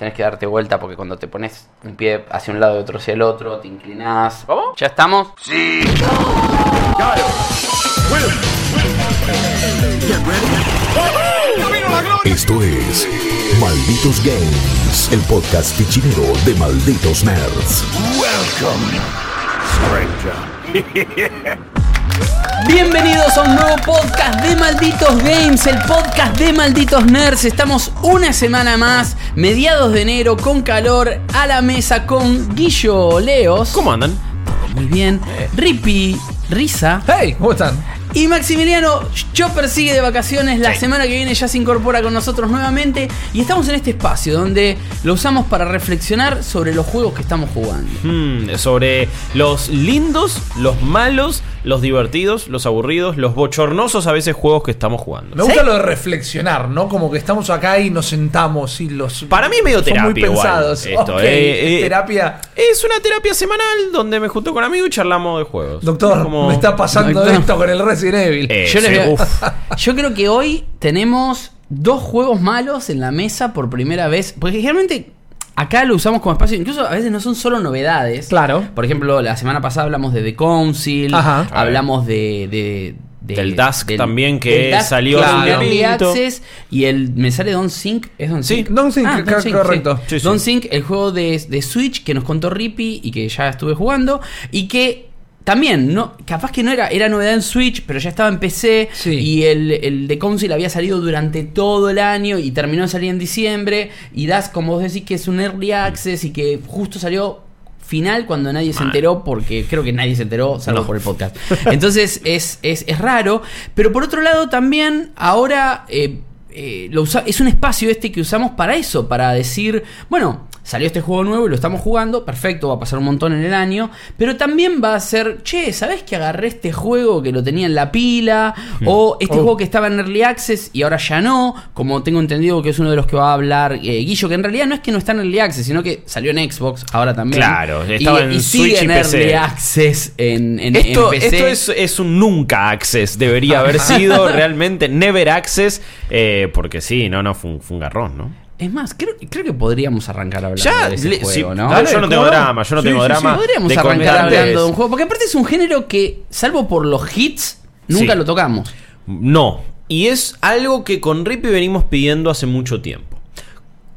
tenés que darte vuelta porque cuando te pones un pie hacia un lado y otro hacia el otro, te inclinás. ¿Vamos? ¿Ya estamos? Sí. Esto es Malditos Games, el podcast fichinero de Malditos Nerds. Bienvenidos a un nuevo podcast de Malditos Games, el podcast de Malditos Nerds. Estamos una semana más, mediados de enero, con calor, a la mesa con Guillo Leos. ¿Cómo andan? Muy bien. Rippy Risa. Hey, ¿cómo están? Y Maximiliano Chopper sigue de vacaciones. La semana que viene ya se incorpora con nosotros nuevamente. Y estamos en este espacio donde lo usamos para reflexionar sobre los juegos que estamos jugando. Hmm, sobre los lindos, los malos, los divertidos, los aburridos, los bochornosos a veces juegos que estamos jugando. Me gusta lo de reflexionar, ¿no? Como que estamos acá y nos sentamos y los. Para mí es medio son terapia muy igual pensados. esto, Ok, eh, es eh, terapia. Es una terapia semanal donde me junto con amigos y charlamos de juegos. Doctor, Como- me está pasando Doctor. esto con el Resident Evil. Eh, Yo, sí, uf. Yo creo que hoy tenemos dos juegos malos en la mesa por primera vez. Porque generalmente acá lo usamos como espacio. Incluso a veces no son solo novedades. Claro. Por ejemplo, la semana pasada hablamos de The Council. Ajá. Hablamos de. de- de- Del Dusk también, que salió claro, tiempito. Access. Y el. Me sale Don Sync. ¿Es Don Sí, Sync? Don't Think, Ah, cor- Sync, correcto. Sí, sí. Don't Sync, el juego de, de Switch que nos contó Rippy y que ya estuve jugando. Y que también, no, capaz que no era, era novedad en Switch, pero ya estaba en PC. Sí. Y el, el de Council había salido durante todo el año y terminó de salir en diciembre. Y Das, como vos decís, que es un early access y que justo salió final cuando nadie se enteró, porque creo que nadie se enteró, salvo No. por el podcast. Entonces es, es, es raro. Pero por otro lado, también ahora eh, eh, lo usa- es un espacio este que usamos para eso, para decir, bueno, salió este juego nuevo y lo estamos jugando, perfecto, va a pasar un montón en el año, pero también va a ser, che, ¿sabés que agarré este juego que lo tenía en la pila? O este Oh. juego que estaba en Early Access y ahora ya no, como tengo entendido que es uno de los que va a hablar eh, Guillo, que en realidad no es que no está en Early Access, sino que salió en Xbox ahora también. Claro, estaba en y Switch sigue y en PC. Early Access en, en, Esto, en PC. esto es, es un nunca access, debería haber sido realmente never access, eh, porque sí, no, no, fue un, fue un garrón, ¿no? Es más, creo, creo que podríamos arrancar hablando Ya, de ese le- juego, sí, ¿no? dale, yo no tengo drama, yo no Sí, tengo sí, sí, drama. Podríamos de arrancar comentarles- hablando de un juego, porque aparte es un género que, salvo por los hits, nunca Sí. lo tocamos. No, y es algo que con Rippy venimos pidiendo hace mucho tiempo.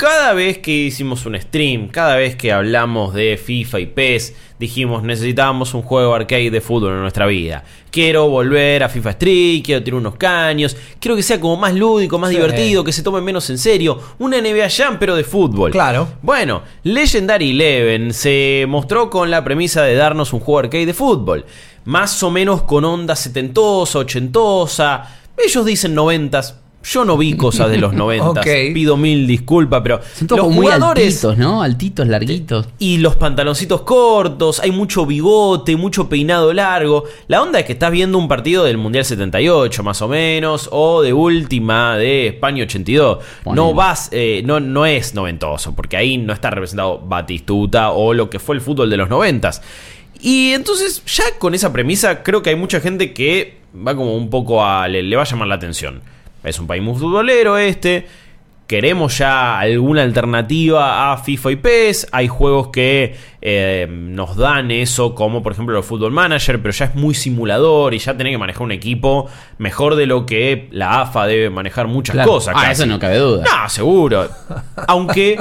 Cada vez que hicimos un stream, cada vez que hablamos de FIFA y PES, dijimos necesitábamos un juego arcade de fútbol en nuestra vida. Quiero volver a FIFA Street, quiero tirar unos caños, quiero que sea como más lúdico, más Sí. divertido, que se tome menos en serio. Una NBA Jam pero de fútbol. Claro. Bueno, Legendary Eleven se mostró con la premisa de darnos un juego arcade de fútbol. Más o menos con onda setentosa, ochentosa. Ellos dicen noventas. Yo no vi cosas de los noventas. Ok. Pido mil disculpas, pero Son todos los como muy jugadores altitos, ¿no? Altitos, larguitos. y los pantaloncitos cortos, hay mucho bigote, mucho peinado largo. La onda es que estás viendo un partido del Mundial 78, más o menos, o de última de España 82. Ponele. No vas, eh, no, no es noventoso, porque ahí no está representado Batistuta o lo que fue el fútbol de los noventas. Y entonces, ya con esa premisa, creo que hay mucha gente que va como un poco a. le, le va a llamar la atención. Es un país muy futbolero este. Queremos ya alguna alternativa a FIFA y PES. Hay juegos que eh, nos dan eso, como por ejemplo el Football Manager, pero ya es muy simulador y ya tenés que manejar un equipo mejor de lo que la AFA debe manejar muchas Claro. cosas. Ah, casi. eso no cabe duda. No, seguro. Aunque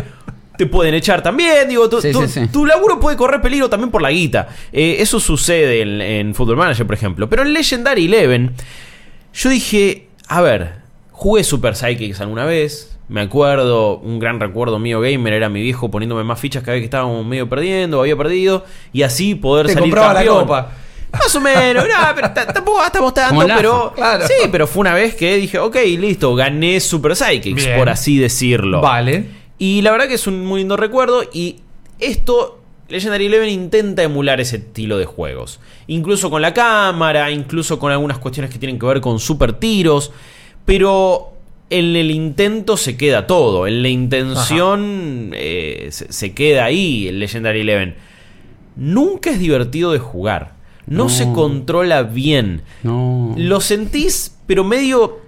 te pueden echar también. Digo, tu, Sí, tu- sí, sí. tu laburo puede correr peligro también por la guita. Eh, eso sucede en, en Football Manager, por ejemplo. Pero en Legendary Eleven, yo dije, a ver, jugué Super Psychics alguna vez. Me acuerdo, un gran recuerdo mío gamer era mi viejo poniéndome más fichas cada vez que estábamos medio perdiendo, había perdido, y así poder Te salir compraba la copa. Más o menos, no, pero tampoco gastamos tanto, pero. Claro. Sí, pero fue una vez que dije, ok, listo, gané Super Psychics, Bien. por así decirlo. Vale. Y la verdad que es un muy lindo recuerdo. Y esto, Legendary Eleven intenta emular ese estilo de juegos. Incluso con la cámara, incluso con algunas cuestiones que tienen que ver con super tiros. Pero en el intento se queda todo. En la intención eh, se, se queda ahí el Legendary Eleven. Nunca es divertido de jugar. No, No. se controla bien. No. Lo sentís, pero medio.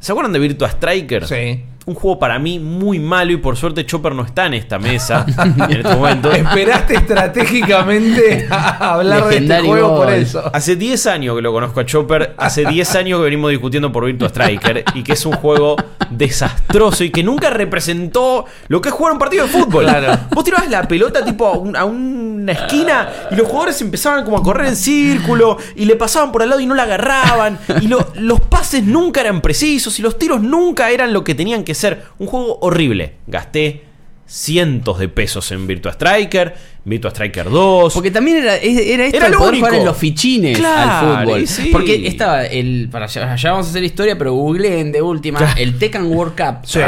¿Se acuerdan de Virtua Striker? Sí. Un juego para mí muy malo y por suerte Chopper no está en esta mesa en este momento. Esperaste estratégicamente a hablar de este juego por eso. Hace 10 años que lo conozco a Chopper, hace 10 años que venimos discutiendo por Virtua Striker y que es un juego desastroso y que nunca representó lo que es jugar un partido de fútbol. Claro. Vos tirabas la pelota tipo a, un- a una esquina y los jugadores empezaban como a correr en círculo y le pasaban por al lado y no la agarraban y lo- los pases nunca eran precisos y los tiros nunca eran lo que tenían que ser. Un juego horrible. Gasté cientos de pesos en Virtua Striker, Virtua Striker 2. Porque también era, era esto Era de poder único. jugar en los fichines Claro, al fútbol. sí. Porque estaba el. Para allá, allá vamos a hacer historia, pero googleen de última el Tekken World Cup. Sí.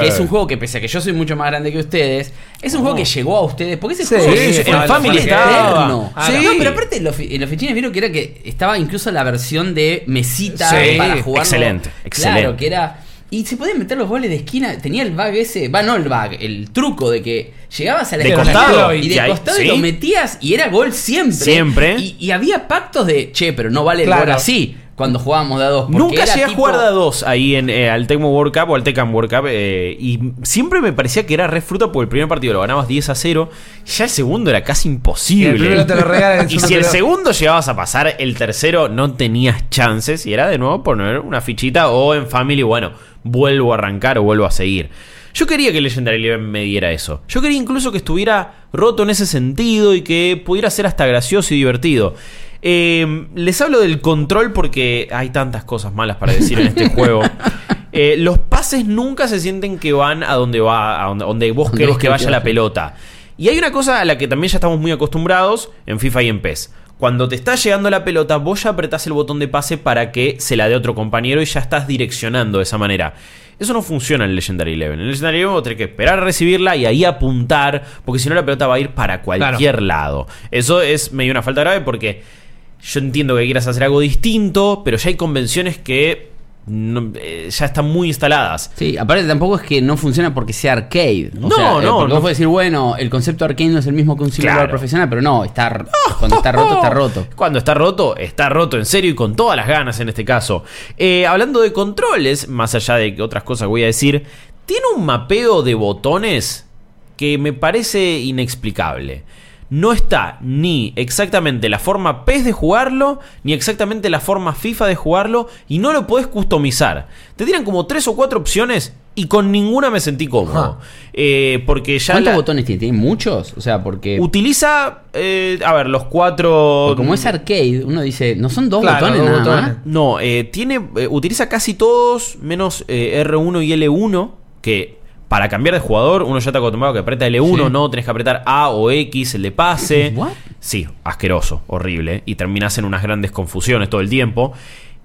Que es un juego que, pese a que yo soy mucho más grande que ustedes, es un juego que llegó a ustedes. Porque ese Sí, juego es el Family eterno. Sí. No, pero aparte, en los, los fichines vieron que era que estaba incluso la versión de mesita para jugar. excelente, excelente. Claro, que era. Y se podían meter los goles de esquina. Tenía el bug ese. Va, no el bug, el truco de que llegabas a la De esquina costado. y de Y ahí- costado y sí. lo metías y era gol siempre. Siempre. Y, y había pactos de, che, pero no vale el Claro. gol así cuando jugábamos de a dos. Nunca llegué a tipo- jugar de a dos ahí en, eh, al Tecmo World Cup o al Tekken World Cup. eh, y siempre me parecía que era re fruta porque el primer partido lo ganabas 10 a 0. Ya el segundo era casi Y el imposible. primero te lo regalan, el Y segundo si te el segundo llegabas a pasar, el tercero no tenías chances. Y era de nuevo poner una fichita o en Family, bueno, vuelvo a arrancar o vuelvo a seguir. Yo quería que Legendary Eleven me diera eso. Yo quería incluso que estuviera roto en ese sentido y que pudiera ser hasta gracioso y divertido. Eh, les hablo del control porque hay tantas cosas malas para decir en este juego. Eh, los pases nunca se sienten que van a donde va, a donde, donde vos querés que vaya la pelota. Y hay una cosa a la que también ya estamos muy acostumbrados en FIFA y en PES. Cuando te está llegando la pelota, vos ya apretás el botón de pase para que se la dé otro compañero y ya estás direccionando de esa manera. Eso no funciona en Legendary Eleven. En Legendary Eleven vos tenés que esperar a recibirla y ahí apuntar, porque si no la pelota va a ir para cualquier lado. Eso es medio una falta grave porque yo entiendo que quieras hacer algo distinto, pero ya hay convenciones que no- eh, ya están muy instaladas. Sí, aparte tampoco es que no funciona porque sea arcade. O No, sea, eh, no, porque no. Vos decir, bueno, el concepto arcade no es el mismo que un simulador Claro. profesional, pero no, está, cuando está roto, está roto. Cuando está roto, está roto en serio y con todas las ganas en este caso. Eh, hablando de controles, más allá de que otras cosas voy a decir, tiene un mapeo de botones que me parece inexplicable. No está ni exactamente la forma PES de jugarlo, ni exactamente la forma FIFA de jugarlo, y no lo podés customizar. Te tiran como tres o cuatro opciones y con ninguna me sentí cómodo. Eh, porque ya ¿Cuántos la- botones tiene? ¿Tiene muchos? O sea, porque, utiliza, eh, a ver, los cuatro... porque como es arcade, uno dice, no son dos Claro, botones dos nada botones. más. No, eh, tiene, utiliza casi todos menos eh, R1 y L1, que para cambiar de jugador uno ya está acostumbrado a que aprieta L1, Sí. no tenés que apretar A o X, el de pase. What? Sí, asqueroso, horrible, y terminás en unas grandes confusiones todo el tiempo.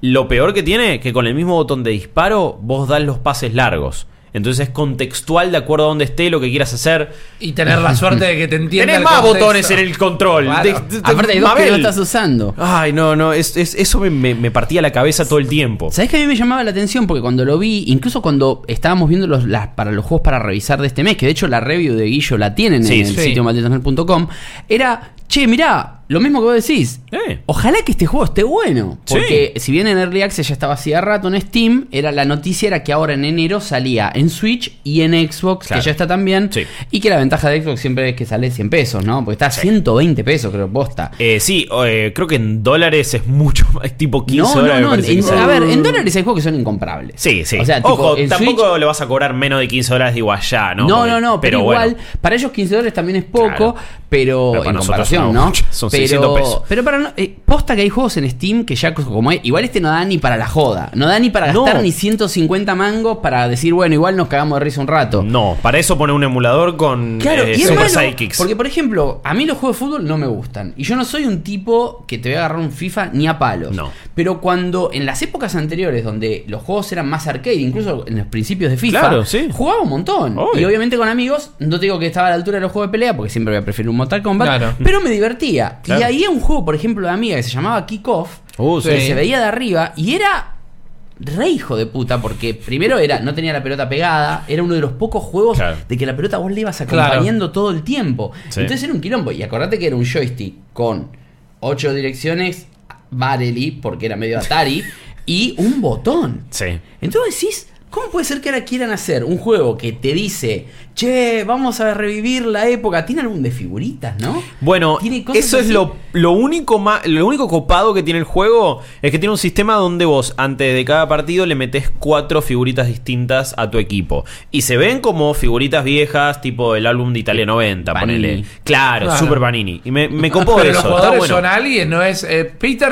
Lo peor que tiene, que con el mismo botón de disparo vos das los pases largos. Entonces es contextual de acuerdo a donde esté lo que quieras hacer. Y tener la suerte de que te entienda. Tenés el más contexto. botones en el control. Claro. De- de- Aparte hay dos que no estás usando. Ay, no, no, es, es- eso me, me- me partía la cabeza todo el tiempo. ¿Sabés que a mí me llamaba la atención? Porque cuando lo vi, incluso cuando estábamos viendo los, las, para los juegos para revisar de este mes, que de hecho la review de Guillo la tienen Sí, en el sí. sitio malditosnerd.com, era, che, mirá, lo mismo que vos decís. Eh. Ojalá que este juego esté bueno. Sí. Porque si bien en Early Access ya estaba hacía rato en Steam, era la noticia era que ahora en enero salía en Switch y en Xbox, Claro. que ya está también. Sí. Y que la ventaja de Xbox siempre es que sale 100 pesos, ¿no? Porque está a 120 pesos, creo, posta. Eh, sí, eh, creo que en dólares es mucho más, es tipo 15 No, dólares. no, no. en- a ver, en dólares hay juegos que son incomprables. Sí, sí. O sea, tipo, Ojo, tampoco Switch- le vas a cobrar menos de 15 dólares, digo allá, ¿no? No, no, no, pero, igual, bueno. para ellos 15 dólares también es poco, Claro. pero, en comparación, ¿no? son pero, 600 pesos. Pero para no, eh, posta que hay juegos en Steam que ya como es- igual este no da ni para la joda, no da ni para No. gastar ni 150 mangos para decir, bueno, igual nos cagamos de risa un rato. No, para eso pone un emulador con Claro, eh, y Super Sidekicks. porque por ejemplo, a mí los juegos de fútbol no me gustan. Y yo no soy un tipo que te voy a agarrar un FIFA ni a palos. No. Pero cuando en las épocas anteriores, donde los juegos eran más arcade, incluso en los principios de FIFA, Claro, sí. jugaba un montón. Obvio. Y obviamente con amigos, no te digo que estaba a la altura de los juegos de pelea, porque siempre voy a preferir un Mortal Kombat, Claro. pero me divertía. Claro. Y ahí un juego, por ejemplo, de amiga que se llamaba Kickoff, Uh, que sí. se veía de arriba y era re hijo de puta, porque primero era, no tenía la pelota pegada, era uno de los pocos juegos Claro. de que la pelota vos le ibas Claro. acompañando todo el tiempo. Sí. Entonces era un quilombo. Y acordate que era un joystick con ocho direcciones, Barely, porque era medio Atari, y un botón. Sí. Entonces decís, ¿Cómo puede ser que ahora quieran hacer un juego que te dice, che, vamos a revivir la época? Tiene álbum de figuritas, ¿no? Bueno, Tiene cosas eso es lo, lo único ma- lo único copado que tiene el juego es que tiene un sistema donde vos antes de cada partido le metes cuatro figuritas distintas a tu equipo y se ven como figuritas viejas tipo el álbum de Italia 90, Panini. ponele. Claro, Claro. super Panini y me, me copó Pero eso. los jugadores bueno. son alguien, no es eh, Peter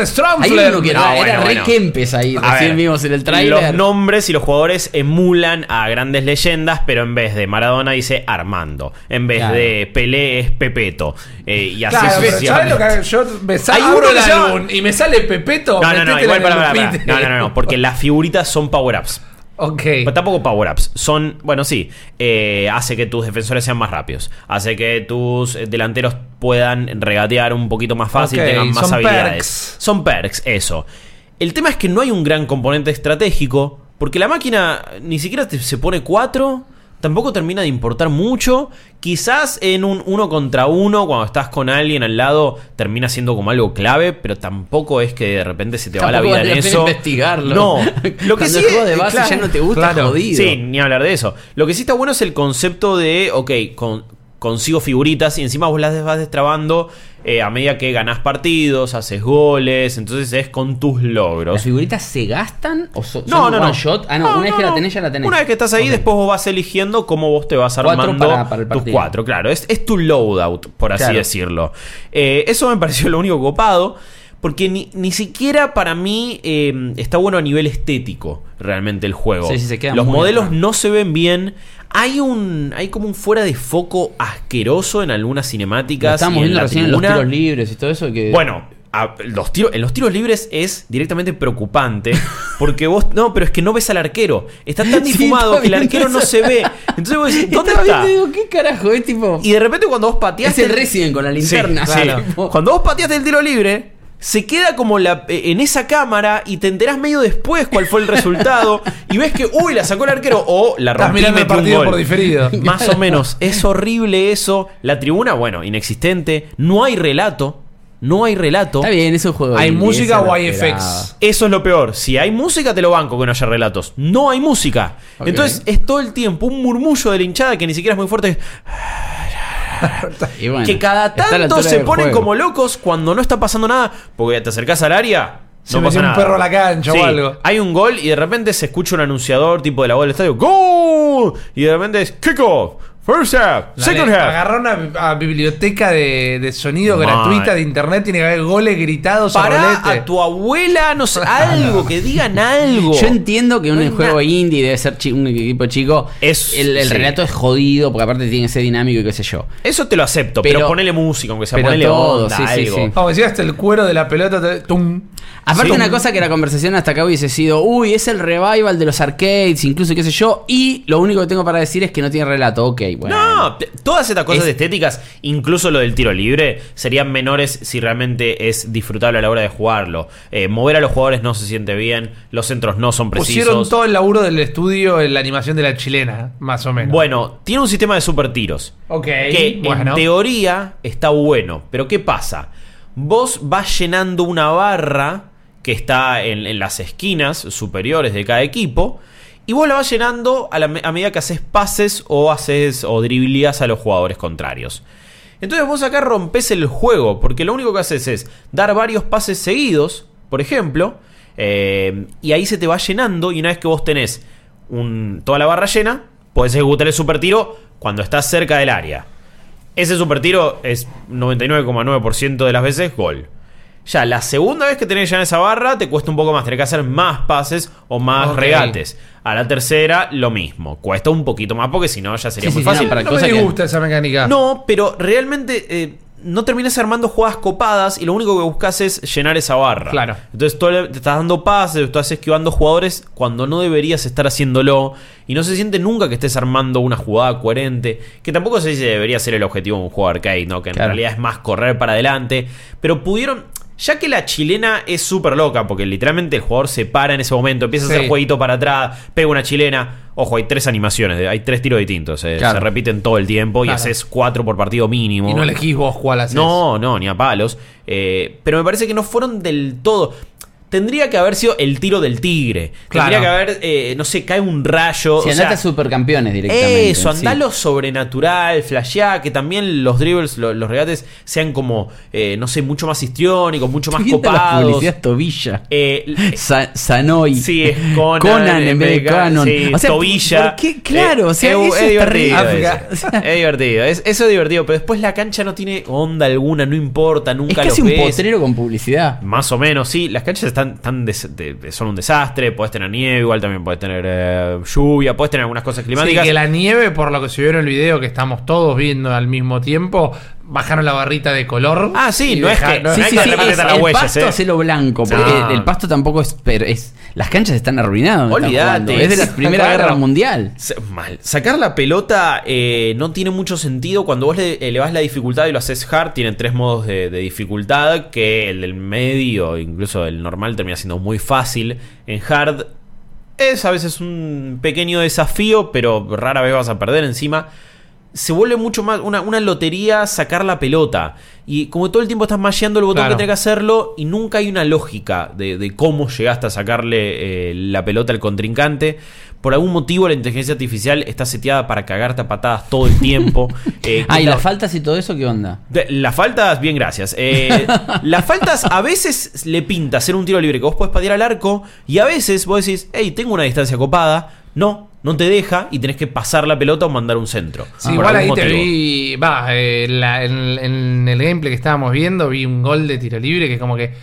que No, era, bueno, era re bueno. Kempes ahí, A recién ver, vimos en el trailer. Los nombres y los jugadores emulan a grandes leyendas, pero en vez de Maradona dice Armando. En vez Claro. de Pelé es Pepeto. Eh, y así Claro, pero ¿sabes sucesivamente. lo que hago? yo me Hay salgo uno que se llama- y me sale Pepeto. No, no, no, igual para, para, para. No, no, no, no, porque las figuritas son power-ups. Ok. Pero tampoco power-ups. Son, bueno, sí, eh, hace que tus defensores sean más rápidos. Hace que tus delanteros puedan regatear un poquito más fácil, Ok, tengan más son habilidades. perks. Son perks, eso. El tema es que no hay un gran componente estratégico, porque la máquina ni siquiera te- se pone 4, tampoco termina de importar mucho. Quizás en un uno contra uno, cuando estás con alguien al lado, termina siendo como algo clave, pero tampoco es que de repente se te va la vida en vale la pena eso. investigarlo. No, lo que sí el juego de es- base claro, ya no te gusta, claro. jodido. Sí, ni hablar de eso. Lo que sí está bueno es el concepto de, ok, con- consigo figuritas y encima vos las vas destrabando eh, a medida que ganás partidos, haces goles, entonces es con tus logros. ¿Las figuritas se gastan o so- son No, no, one no. shot? Ah, no, una vez que la tenés ya la tenés. Una vez que estás ahí, después vos vas eligiendo cómo vos te vas Cuatro armando para- para el tus cuatro. Claro, es, es tu loadout, por así Claro. decirlo. Eh, eso me pareció lo único copado. Porque ni, ni siquiera para mí eh, está bueno a nivel estético realmente el juego. Sí, sí, se queda Los modelos no se ven bien. Hay un. Hay como un fuera de foco asqueroso en algunas Lo cinemáticas. y en viendo la recién en los tiros libres y todo eso. Que... Bueno, a- los tiros, en los tiros libres es directamente preocupante. Porque vos. No, pero es que no ves al arquero. Está tan difumado que el arquero no se ve. Entonces vos decís, ¿dónde está? digo, ¿qué carajo? Es tipo. Y de repente cuando vos es pateaste. el Resident con la linterna. Sí, claro. sí. Cuando vos pateaste el tiro libre. Se queda como la, eh, en esa cámara y te enterás medio después cuál fue el resultado y ves que, uy, la sacó el arquero o la Estás rompí y mirando el partido gol. por diferido. Más o menos. Es horrible eso. La tribuna, bueno, inexistente. No hay relato. No hay relato. Está bien, es un juego. ¿Hay música eso o hay effects? Eso es lo peor. Si hay música, te lo banco que no haya relatos. No hay música. Entonces es todo el tiempo un murmullo de la hinchada que ni siquiera es muy fuerte. Y bueno, que cada tanto se ponen juego. como locos cuando no está pasando nada. Porque te acercás al área. Se no pasa un nada. perro a la cancha o algo. Hay un gol y de repente se escucha un anunciador tipo de la voz del estadio. ¡Gol! Y de repente es kick-off. First half. Second half. Agarrar una a biblioteca de, de sonido gratuita de internet, tiene que haber goles gritados a Para rolete. a tu abuela, no sé, algo, que digan algo. Yo entiendo que un No juego na- indie debe ser chi- un equipo chico. Es- el el sí. relato es jodido porque aparte tiene que ser dinámico y qué sé yo. Eso te lo acepto, pero, Pero- ponele música, aunque sea pero ponele todo, onda, sí, sí, algo. sí. Hasta el cuero de la pelota. te- tum. Aparte Sí. una cosa que la conversación hasta acá hubiese sido, uy, es el revival de los arcades, incluso qué sé yo, y lo único que tengo para decir es que no tiene relato, ok, bueno. No, todas estas cosas Es- estéticas, incluso lo del tiro libre, serían menores si realmente es disfrutable a la hora de jugarlo. Eh, mover a los jugadores no se siente bien, los centros no son precisos. Pusieron todo el laburo del estudio en la animación de la chilena, más o menos. Bueno, tiene un sistema de super tiros. ok. Que bueno. en teoría está bueno. Pero ¿qué pasa? Vos vas llenando una barra que está en, las esquinas superiores de cada equipo. Y vos la vas llenando a, a medida que haces pases o haces o dribleas a los jugadores contrarios. Entonces vos acá rompes el juego, porque lo único que haces es dar varios pases seguidos, por ejemplo, eh, y ahí se te va llenando, y una vez que vos tenés un- toda la barra llena, podés ejecutar el super tiro cuando estás cerca del área. Ese super tiro es 99,9% de las veces gol. Ya la segunda vez que tenés ya en esa barra te cuesta un poco más, tenés que hacer más pases o más regates. A la tercera lo mismo, cuesta un poquito más porque si no ya sería Sí, muy sí, fácil. no, para no me que- disgusta esa mecánica. No, pero realmente eh, no terminas armando jugadas copadas y lo único que buscas es llenar esa barra. Claro. Entonces tú te estás dando pases, estás esquivando jugadores cuando no deberías estar haciéndolo y no se siente nunca que estés armando una jugada coherente, que tampoco sé si debería ser el objetivo de un juego arcade, ¿no? Que en Claro. realidad es más correr para adelante, pero pudieron... Ya que la chilena es súper loca, porque literalmente el jugador se para en ese momento, empieza a hacer jueguito para atrás, pega una chilena. Ojo, hay tres animaciones, hay tres tiros distintos, eh, Claro. se repiten todo el tiempo y haces cuatro por partido mínimo. Y no elegís vos cuál haces. No, no, ni a palos. Eh, pero me parece que no fueron del todo. Tendría que haber sido el tiro del tigre. Claro. Tendría que haber, eh, no sé, cae un rayo. Si o andate sea, a supercampeones directamente. eso, sí. andá lo sobrenatural, flashea, que también los dribbles, lo- los regates sean como, eh, no sé, mucho más histriónicos, mucho más viendo la copados. publicidad Tobilla. Eh, Sa- Sanoy. Sí, es Conan, en vez de Canon. sí, o sea, Tobilla. ¿por qué? Claro, o sea, eso es es divertido. eso. Es divertido. Es, eso es divertido. Pero después la cancha no tiene onda alguna, no importa, Es nunca casi los un ves. potrero con publicidad. Más o menos, sí. Las canchas están, de- son un desastre. Puedes tener nieve, igual también puedes tener eh, lluvia, puedes tener algunas cosas Sí, climáticas. que la nieve, por lo que se vio en el video que estamos todos viendo al mismo tiempo, bajaron la barrita de color. Ah, sí, no es que- no Sí, sí, sí, es- las el pasto eh. hacelo blanco, porque No. el, el pasto tampoco es, pero es. Las canchas están arruinadas. Olvídate. Es de la Primera claro. Guerra Mundial. Mal. Sacar la pelota eh, no tiene mucho sentido. Cuando vos le elevás la dificultad y lo haces hard, tienen tres modos de, de dificultad. Que el del medio, incluso el normal, termina siendo muy fácil. En hard es a veces un pequeño desafío, pero rara vez vas a perder encima. Se vuelve mucho más una, una lotería sacar la pelota. Y como todo el tiempo estás masheando el botón Claro. que tenés que hacerlo, y nunca hay una lógica de, de cómo llegaste a sacarle eh, la pelota al contrincante. Por algún motivo la inteligencia artificial está seteada para cagarte a patadas todo el tiempo. Eh, Ah, y no- las faltas y todo eso, ¿qué onda? de- Las faltas, bien, gracias. Eh, las faltas a veces le pinta hacer un tiro libre que vos podés patear al arco y a veces vos decís, hey, tengo una distancia copada. No, no te deja y tenés que pasar la pelota o mandar un centro. Sí, igual ahí te vi. Va, eh, la- en, en el gameplay que estábamos viendo, vi un gol de tiro libre que como que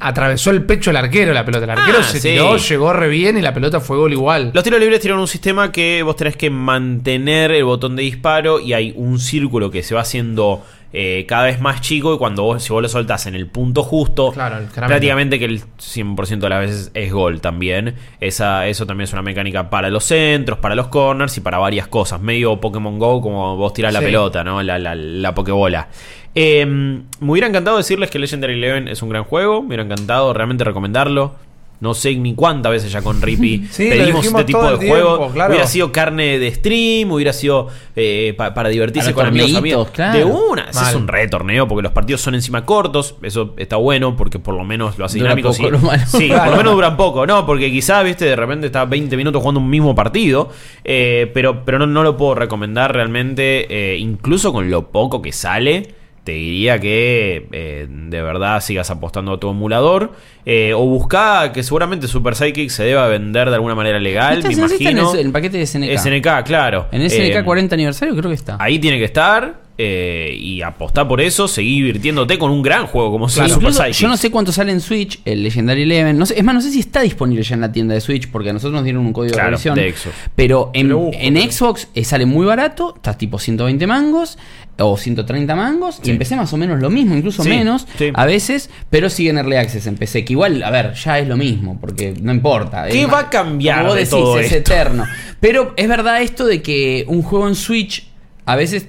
atravesó el pecho el arquero la pelota. El arquero Ah, se sí. tiró, llegó re bien y la pelota fue gol igual. Los tiros libres tienen un sistema que vos tenés que mantener el botón de disparo y hay un círculo que se va haciendo eh, cada vez más chico y cuando vos, si vos lo soltás en el punto justo, Claro, prácticamente que el 100% de las veces es gol también. Esa, eso también es una mecánica para los centros, para los corners y para varias cosas. Medio Pokémon Go como vos tirás la pelota, ¿no? La, la, la Pokébola. Eh, me hubiera encantado decirles que Legendary Eleven es un gran juego. Me hubiera encantado realmente recomendarlo. No sé ni cuántas veces ya con Rippy Sí, pedimos este tipo de juego. claro. Hubiera sido carne de stream, hubiera sido eh, pa- para divertirse Para con amigos, amigos. claro. De una, ese es un re torneo porque los partidos son encima cortos. Eso está bueno porque por lo menos lo hace Dura dinámico. poco, sí, lo. Sí, Claro. por lo menos duran poco, ¿no? Porque quizás, viste, de repente está 20 minutos jugando un mismo partido. eh, pero pero no, no lo puedo recomendar realmente. eh, incluso con lo poco que sale. Te diría que eh, de verdad sigas apostando a tu emulador. eh, o busca que seguramente Super Psychic se deba vender de alguna manera legal, Está- me está imagino. el, en el paquete de SNK. SNK, claro. En SNK Eh, 40 aniversario creo que está. Ahí tiene que estar. Eh, y apostar por eso, seguir divirtiéndote con un gran juego como Claro, Super incluso Psychic. yo no sé cuánto sale en Switch, el Legendary Eleven. No sé, es más, no sé si está disponible ya en la tienda de Switch, porque a nosotros nos dieron un código Claro, de revisión. de. Pero en, busco, en pero- Xbox eh, sale muy barato, está tipo 120 mangos o 130 mangos. Sí. Y empecé más o menos lo mismo, incluso Sí, menos sí. a veces, pero sigue en Early Access en PC. Que igual, a ver, ya es lo mismo, porque no importa. ¿Qué Es va a cambiar como vos de decís, todo es esto? eterno. Pero es verdad esto de que un juego en Switch a veces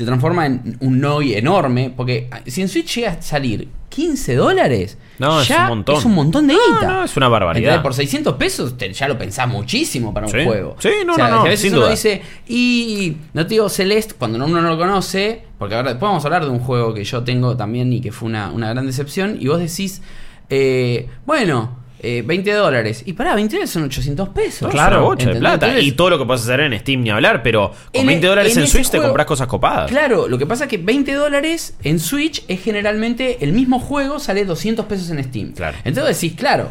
se transforma en un NOI enorme. Porque si en Switch llega a salir 15 dólares, No, es un montón. Es un montón de No, guita. no, es una barbaridad. Por 600 pesos te- ya lo pensás muchísimo para un Sí. juego. Sí, no, no, no, que a veces sin uno duda. dice, y no te digo Celeste, cuando uno no lo conoce, porque ahora después vamos a hablar de un juego que yo tengo también y que fue una, una gran decepción, y vos decís, eh, bueno, eh, 20 dólares. Y pará, 20 dólares son 800 pesos. Una bocha de plata. Entonces, y todo lo que puedes hacer en Steam ni hablar, pero con en- 20 dólares en, Switch te compras cosas copadas. Claro, lo que pasa es que 20 dólares en Switch es generalmente el mismo juego sale 200 pesos en Steam. Claro. Entonces decís, claro,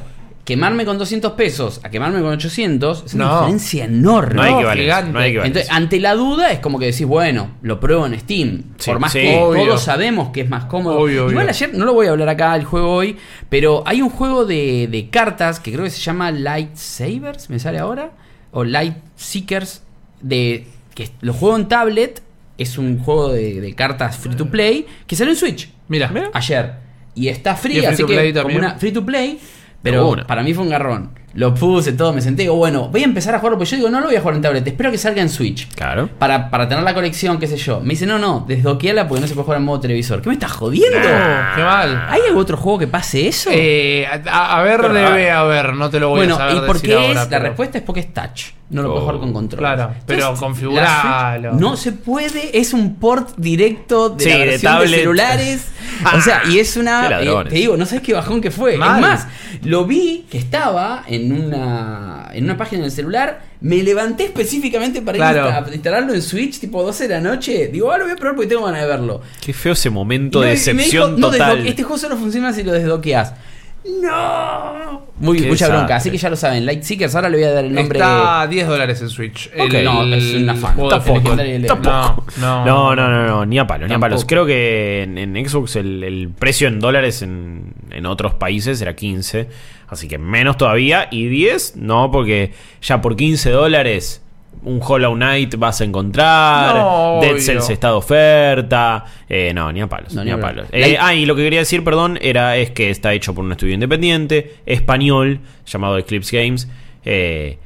quemarme con 200 pesos a quemarme con 800 es una No. diferencia enorme. No hay. No hay equivalencia. Entonces, ante la duda es como que decís, bueno, lo pruebo en Steam. Sí, Por más sí. que Obvio. todos sabemos que es más cómodo. Obvio, obvio. Igual ayer, no lo voy a hablar acá el juego hoy, pero hay un juego de, de cartas que creo que se llama Lightsabers, me sale ahora, o Light Seekers, de, que lo juego en tablet, es un juego de, de cartas free to play, que salió en Switch Mira. ayer. Y está free, Y es free así que como una free to play. Pero una. para mí fue un garrón. Lo puse todo, me senté, digo, bueno, voy a empezar a jugarlo, porque yo digo, no lo voy a jugar en tablet, espero que salga en Switch. Claro. Para, para tener la colección, qué sé yo. Me dice, no, no, desbloqueala porque no se puede jugar en modo televisor. ¿Qué me estás jodiendo? No, qué mal. ¿Hay algún otro juego que pase eso? Eh, a, a ver, raro. debe haber, no te lo voy bueno, a saber ¿y por decir qué ahora, es? La pero- respuesta es porque es touch. No lo puedo Oh. jugar con control. Claro, pero configuralo. No se puede, es un port directo de Sí, la de versión de, tablet. celulares. O sea, y es una. Eh, te digo, no sabes qué bajón que fue. Mal. Es más, lo vi que estaba en una, en una página del celular. Me levanté específicamente para ir Claro. a instalarlo en Switch, tipo 12 de la noche. Digo, ah, lo voy a probar porque tengo ganas de verlo. Qué feo ese momento Y de me- y me decepción dijo, "No, total. desbloque- este juego solo funciona si lo desbloqueas. ¡No! Muy, mucha bronca, desastre. así que ya lo saben. Light Seekers, ahora le voy a dar el nombre. Está a 10 dólares en Switch. Ok. No, es una fan. Tampoco, tampoco. No, No, no, no, no, ni a palo, ni a palos. Creo que en, en Xbox el, el precio en dólares en, en otros países era 15, así que menos todavía. Y 10, no, porque ya por 15 dólares un Hollow Knight vas a encontrar, No, Dead. Cells está de oferta. Eh, no, ni a palos, No, ni ni a palos. Eh, ah, y lo que quería decir, perdón, era es que está hecho por un estudio independiente, español, llamado Eclipse Games. eh,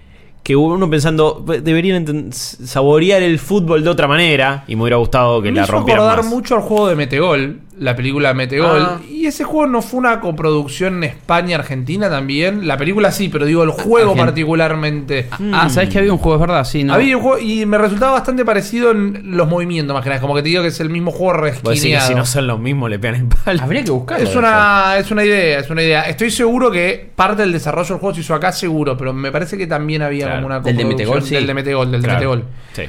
que uno pensando, deberían saborear el fútbol de otra manera. Y me hubiera gustado que me la hizo rompieran acordar más. mucho al juego de Metegol, la película Metegol. Ah. Y ese juego no fue una coproducción en España-Argentina también. La película sí, pero digo, el juego particularmente. Ah, ¿sabes que había un juego? Es verdad, sí, ¿no? Había un juego y me resultaba bastante parecido en los movimientos, más que nada. Como que te digo que es el mismo juego resquineado. si no son los mismos le pegan el palo. Habría que buscarlo. Es una, es una idea, es una idea. Estoy seguro que parte del desarrollo del juego se hizo acá, seguro, pero me parece que también había Claro. como una Del de coproducción Metegol, sí. Del de Metegol, del de. Metegol. Sí.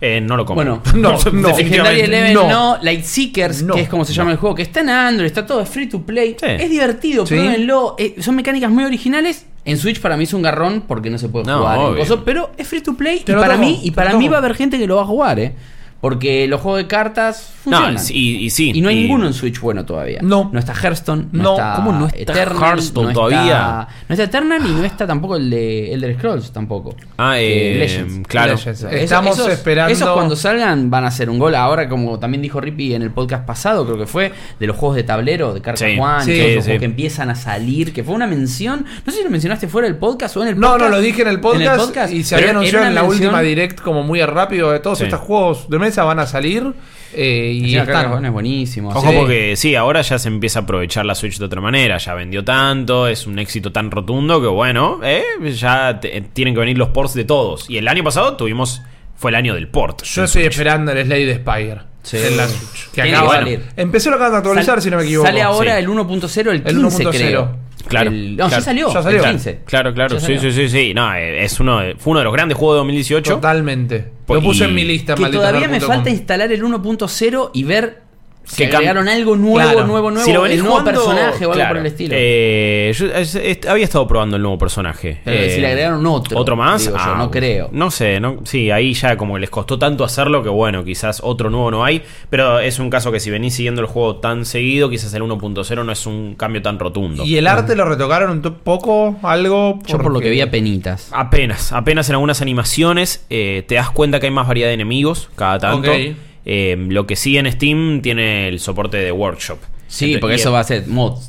Eh, no lo compro. Bueno, No, no. Legendary Eleven no. no. Light Seekers, No. que es como se llama el juego, que está en Android, está todo, es free to play. Sí. Es divertido, Sí. pruébenlo. Eh, son mecánicas muy originales. En Switch para mí es un garrón porque no se puede jugar en cosas, pero es free to play y para mí y para mí va a haber gente que lo va a jugar, eh. Porque los juegos de cartas funcionan. No, y, y sí. Y no hay ninguno en Switch bueno todavía. No. No está Hearthstone. No, No. está ¿Cómo no está Eternal, Hearthstone no todavía? Está, no está Eternal y no está tampoco el de Elder Scrolls tampoco. Ah, eh, Legends. claro. Legends. Eso- Estamos esos, esperando- Esos cuando salgan van a ser un gol. Ahora, como también dijo Rippy en el podcast pasado, creo que fue, de los juegos de tablero, de Carta Sí. Juan, Sí, y todos esos sí. juegos que empiezan a salir, que fue una mención. No sé si lo mencionaste fuera del podcast o en el No, podcast. no, lo dije en el podcast, y se había anunciado en la mención- última direct como muy rápido de todos Sí. estos juegos de van a salir eh, y Carta están. Es buenísimo. Ojo sí. porque sí, ahora ya se empieza a aprovechar la Switch de otra manera. Ya vendió tanto, es un éxito tan rotundo que bueno, eh, ya te- tienen que venir los ports de todos. Y el año pasado tuvimos, fue el año del port. Yo estoy Switch. esperando el Slade Spire Sí. en la Switch. Que acaba que de salir. Empecé lo acaban de actualizar, Sal- si no me equivoco. Sale ahora Sí. el 1.0, el El 15, 1.0. Claro, El- no, ya claro. salió. Ya salió. El 15. Claro, claro, Ya sí, sí, sí, sí. No, eh, es uno de- fue uno de los grandes juegos de 2018. Totalmente. Pues, Lo puse y- en mi lista. Que todavía me falta instalar el 1.0 y ver Que agregaron algo nuevo, Claro. nuevo, nuevo, si lo venís el nuevo jugando, personaje o algo claro. por el estilo. Eh, yo es- es- había estado probando el nuevo personaje. Pero Eh, si le agregaron otro, ¿Otro más? digo yo, Ah, no creo. No sé, no, sí, ahí ya como que les costó tanto hacerlo que bueno, quizás otro nuevo no hay. Pero es un caso que si venís siguiendo el juego tan seguido, quizás el 1.0 no es un cambio tan rotundo. ¿Y el arte lo retocaron un poco? ¿Algo? Yo por lo Porque- que vi a penitas. Apenas, apenas en algunas animaciones eh, te das cuenta que hay más variedad de enemigos cada tanto. Ok. Eh, lo que sí en Steam tiene el soporte de Workshop. Sí, porque eso va a ser.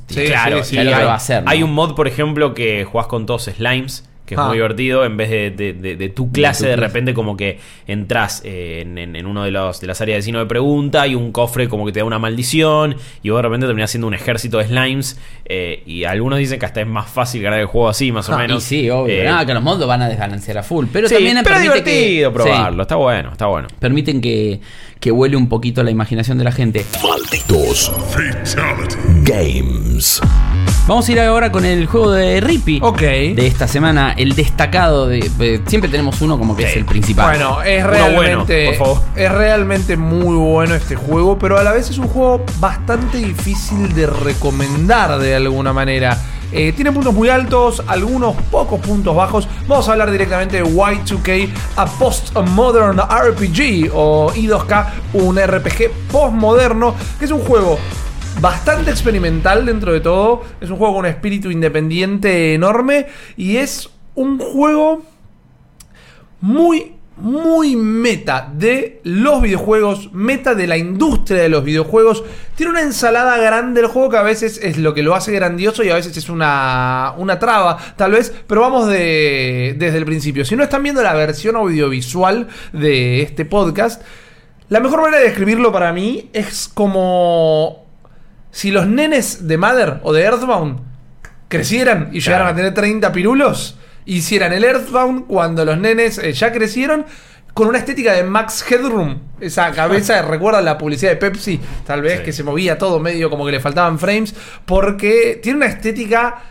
Sí, claro, sí, lo que va a. ¿no? hay un mod, por ejemplo, que jugás con todos slimes, que es Ah. muy divertido. En vez de, de- de- de tu clase, tu de, clase. repente, como que entras eh, en, en- en uno de, los, de las áreas de signo de pregunta. Hay un cofre como que te da una maldición. Y vos de repente terminás siendo un ejército de slimes. eh, y algunos dicen que hasta es más fácil ganar el juego así, más o Ah, menos. y sí, obvio. Eh, Nada, que los mods lo van a desbalancear a full. Pero sí, también pero es permite que- divertido sí, probarlo. Está bueno, está bueno. permiten que, que huele un poquito la imaginación de la gente. Malditos Games. Vamos a ir ahora con el juego de Rippy. Ok. De esta semana, el destacado de. de- siempre tenemos uno como que es el principal. Bueno, es Uno realmente, bueno, por favor. es realmente muy bueno este juego, pero a la vez es un juego bastante difícil de recomendar de alguna manera. Eh, tiene puntos muy altos, algunos pocos puntos bajos. Vamos a hablar directamente de Y2K, a Postmodern RPG o I2K, un RPG postmoderno, que es un juego bastante experimental dentro de todo. Es un juego con un espíritu independiente enorme y es un juego muy, muy meta de los videojuegos, meta de la industria de los videojuegos. Tiene una ensalada grande el juego que a veces es lo que lo hace grandioso y a veces es una, una traba, tal vez, pero vamos de, desde el principio. Si no están viendo la versión audiovisual de este podcast, la mejor manera de describirlo para mí es como si los nenes de Mother o de Earthbound crecieran y llegaran a tener 30 pirulos, hicieran el Earthbound cuando los nenes eh, ya crecieron con una estética de Max Headroom. Esa cabeza, recuerda la publicidad de Pepsi, tal vez, Sí. que se movía todo medio como que le faltaban frames, porque tiene una estética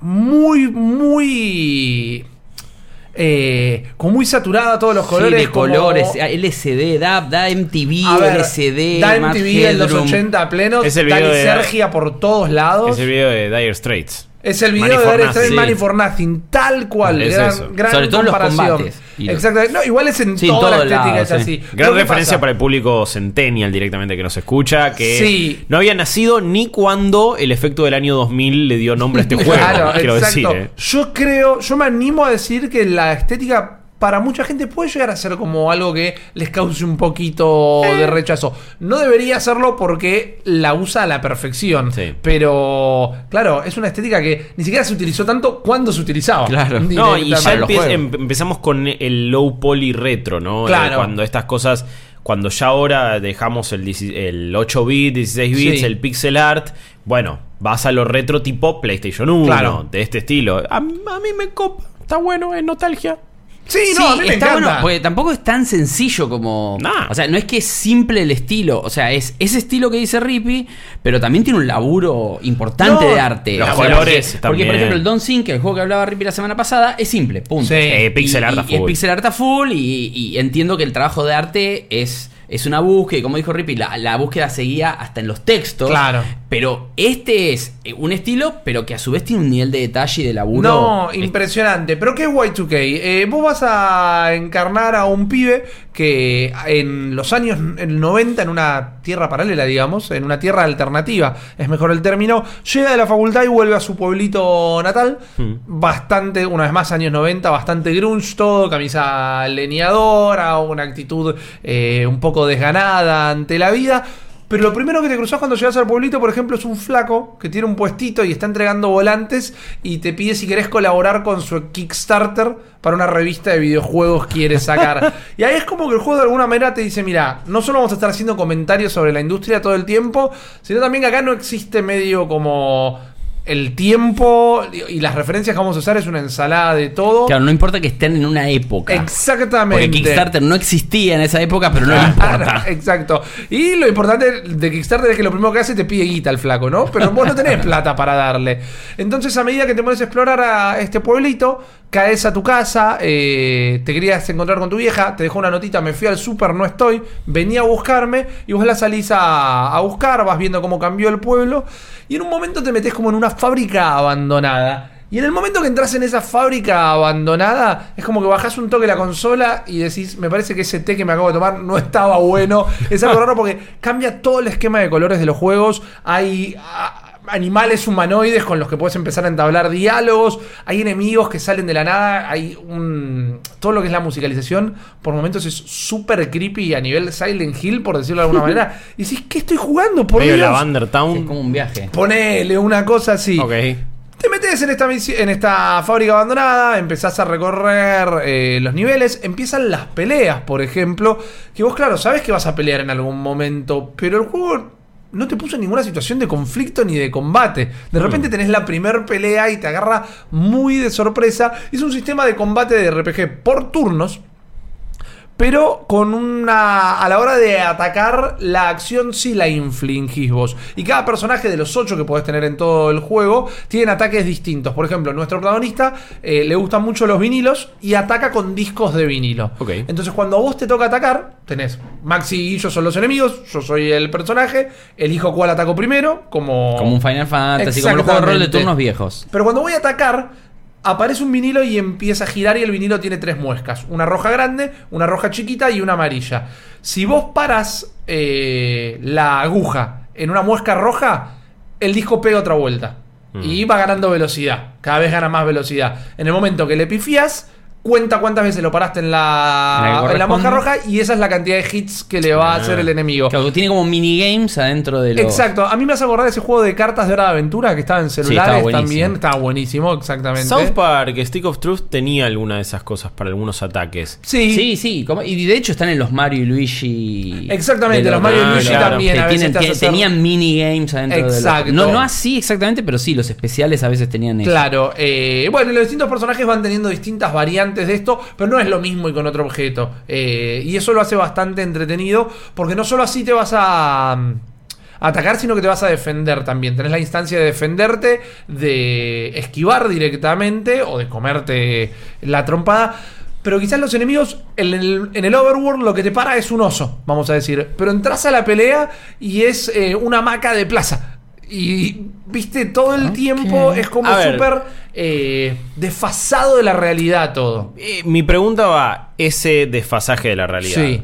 muy, muy... Eh, como muy saturada, todos los Sí, colores. de como- colores, LCD, da, da MTV, A ver, LCD, da MTV en los Headroom. 80 plenos, Es el Dani video de- Sergia por todos lados. Es el video de Dire Straits. Es el Money video de Dire. Straits Sí. Money for Nothing, tal cual. Es gran, eso. gran Sobre todo en los comparación. combates. Exactamente. No, igual es en Sí, toda la estética, es sí. así. Gran referencia pasa- para el público centennial directamente que nos escucha, que Sí. no había nacido ni cuando el efecto del año 2000 le dio nombre a este juego. Claro, quiero exacto. decir. eh. Yo creo, yo me animo a decir que la estética para mucha gente puede llegar a ser como algo que les cause un poquito Eh. de rechazo. No debería hacerlo porque la usa a la perfección. Sí. Pero, claro, es una estética que ni siquiera se utilizó tanto cuando se utilizaba. Claro. No, y ya em- empezamos con el low poly retro, ¿no? Claro. Eh, cuando estas cosas, cuando ya ahora dejamos el, 10 el 8 bit, 16 bits, Sí. el pixel art, bueno, vas a lo retro tipo PlayStation 1, Claro. de este estilo. A, a mí me copa, está bueno, es nostalgia. Sí, Sí, no, a mí me está encanta. bueno, porque tampoco es tan sencillo como. Nah. O sea, no es que es simple el estilo. O sea, es ese estilo que dice Rippy, pero también tiene un laburo importante No, de arte. los O sea, colores porque, también. porque, por ejemplo, el Don't Sink, el juego que hablaba Rippy la semana pasada, es simple, punto. Sí. Eh, pixel Y- art y- y es full. pixel art full y, y entiendo que el trabajo de arte es, es una búsqueda, y como dijo Rippy, la, la búsqueda seguía hasta en los textos. Claro. Pero este es eh, un estilo, pero que a su vez tiene un nivel de detalle y de laburo. No, impresionante. ¿Pero qué es Y2K? Eh, vos vas a encarnar a un pibe que en los años el 90, en una tierra paralela, digamos, en una tierra alternativa, es mejor el término, llega de la facultad y vuelve a su pueblito natal. Bastante, una vez más, años 90, bastante grunge todo, camisa leñadora, una actitud eh, un poco desganada ante la vida. Pero lo primero que te cruzas cuando llegas al pueblito, por ejemplo, es un flaco que tiene un puestito y está entregando volantes y te pide si querés colaborar con su Kickstarter para una revista de videojuegos que quiere sacar. y ahí es como que el juego de alguna manera te dice, mira, no solo vamos a estar haciendo comentarios sobre la industria todo el tiempo, sino también que acá no existe medio como el tiempo y las referencias que vamos a usar es una ensalada de todo. Claro, no importa que estén en una época. Exactamente. Porque Kickstarter no existía en esa época, pero no le importa. Exacto. Y lo importante de Kickstarter es que lo primero que hace te pide guita el flaco, ¿no? Pero vos no tenés plata para darle. Entonces, a medida que te pones a explorar a este pueblito, caes a tu casa, eh, te querías encontrar con tu vieja, te dejó una notita, me fui al súper, no estoy, venía a buscarme y vos la salís a, a buscar, vas viendo cómo cambió el pueblo y en un momento te metes como en una fábrica abandonada. Y en el momento que entras en esa fábrica abandonada, es como que bajás un toque la consola y decís, me parece que ese té que me acabo de tomar no estaba bueno. Es algo raro porque cambia todo el esquema de colores de los juegos. Hay animales humanoides con los que puedes empezar a entablar diálogos. Hay enemigos que salen de la nada. Hay un... Todo lo que es la musicalización, por momentos es súper creepy a nivel Silent Hill, por decirlo de alguna manera. Y decís, ¿qué estoy jugando? Por Medio Dios? Town. Es como un viaje. Ponele una cosa así. Ok. Te metes en esta, en esta fábrica abandonada, empezás a recorrer eh, los niveles, empiezan las peleas, por ejemplo, que vos, claro, sabes que vas a pelear en algún momento, pero el juego no te puso en ninguna situación de conflicto ni de combate. De repente tenés la primer pelea y te agarra muy de sorpresa. Es un sistema de combate de RPG por turnos, pero con una. A la hora de atacar, la acción sí la infligís vos. Y cada personaje de los ocho que podés tener en todo el juego tienen ataques distintos. Por ejemplo, nuestro protagonista eh, le gustan mucho los vinilos y ataca con discos de vinilo. Ok. Entonces, cuando a vos te toca atacar, tenés Maxi y yo son los enemigos, yo soy el personaje, elijo cuál ataco primero, como. Como un Final Fantasy, como los juegos de rol de turnos viejos. Pero cuando voy a atacar, aparece un vinilo y empieza a girar y el vinilo tiene tres muescas. Una roja grande, una roja chiquita y una amarilla. Si vos paras eh, la aguja en una muesca roja, el disco pega otra vuelta. Y va ganando velocidad. Cada vez gana más velocidad. En el momento que le pifías, cuenta cuántas veces lo paraste en la en la muesca roja y esa es la cantidad de hits que le va a Ah. hacer el enemigo. Claro, tiene como minigames adentro de los. Exacto, a mí me hace acordar ese juego de cartas de hora de aventura que estaba en celulares buenísimo. también. Estaba buenísimo, exactamente. South Park, Stick of Truth tenía alguna de esas cosas para algunos ataques. Sí, Sí, sí, como- y de hecho están en los Mario y Luigi. Exactamente, los Mario y Luigi claro. también. que a veces tienen- hacer- tenían minigames adentro Exacto. de los. No, no así exactamente, pero sí, los especiales a veces tenían eso. Claro, eh, bueno, y los distintos personajes van teniendo distintas variantes antes de esto, pero no es lo mismo y con otro objeto. Eh, y eso lo hace bastante entretenido, porque no solo así te vas a... mm, atacar, sino que te vas a defender también. Tenés la instancia de defenderte, de esquivar directamente o de comerte la trompada. Pero quizás los enemigos en el, en el overworld lo que te para es un oso, vamos a decir. Pero entras a la pelea y es eh, una hamaca de plaza. Y viste, todo el tiempo es como súper eh, desfasado de la realidad todo. Eh, mi pregunta va, ese desfasaje de la realidad. Sí.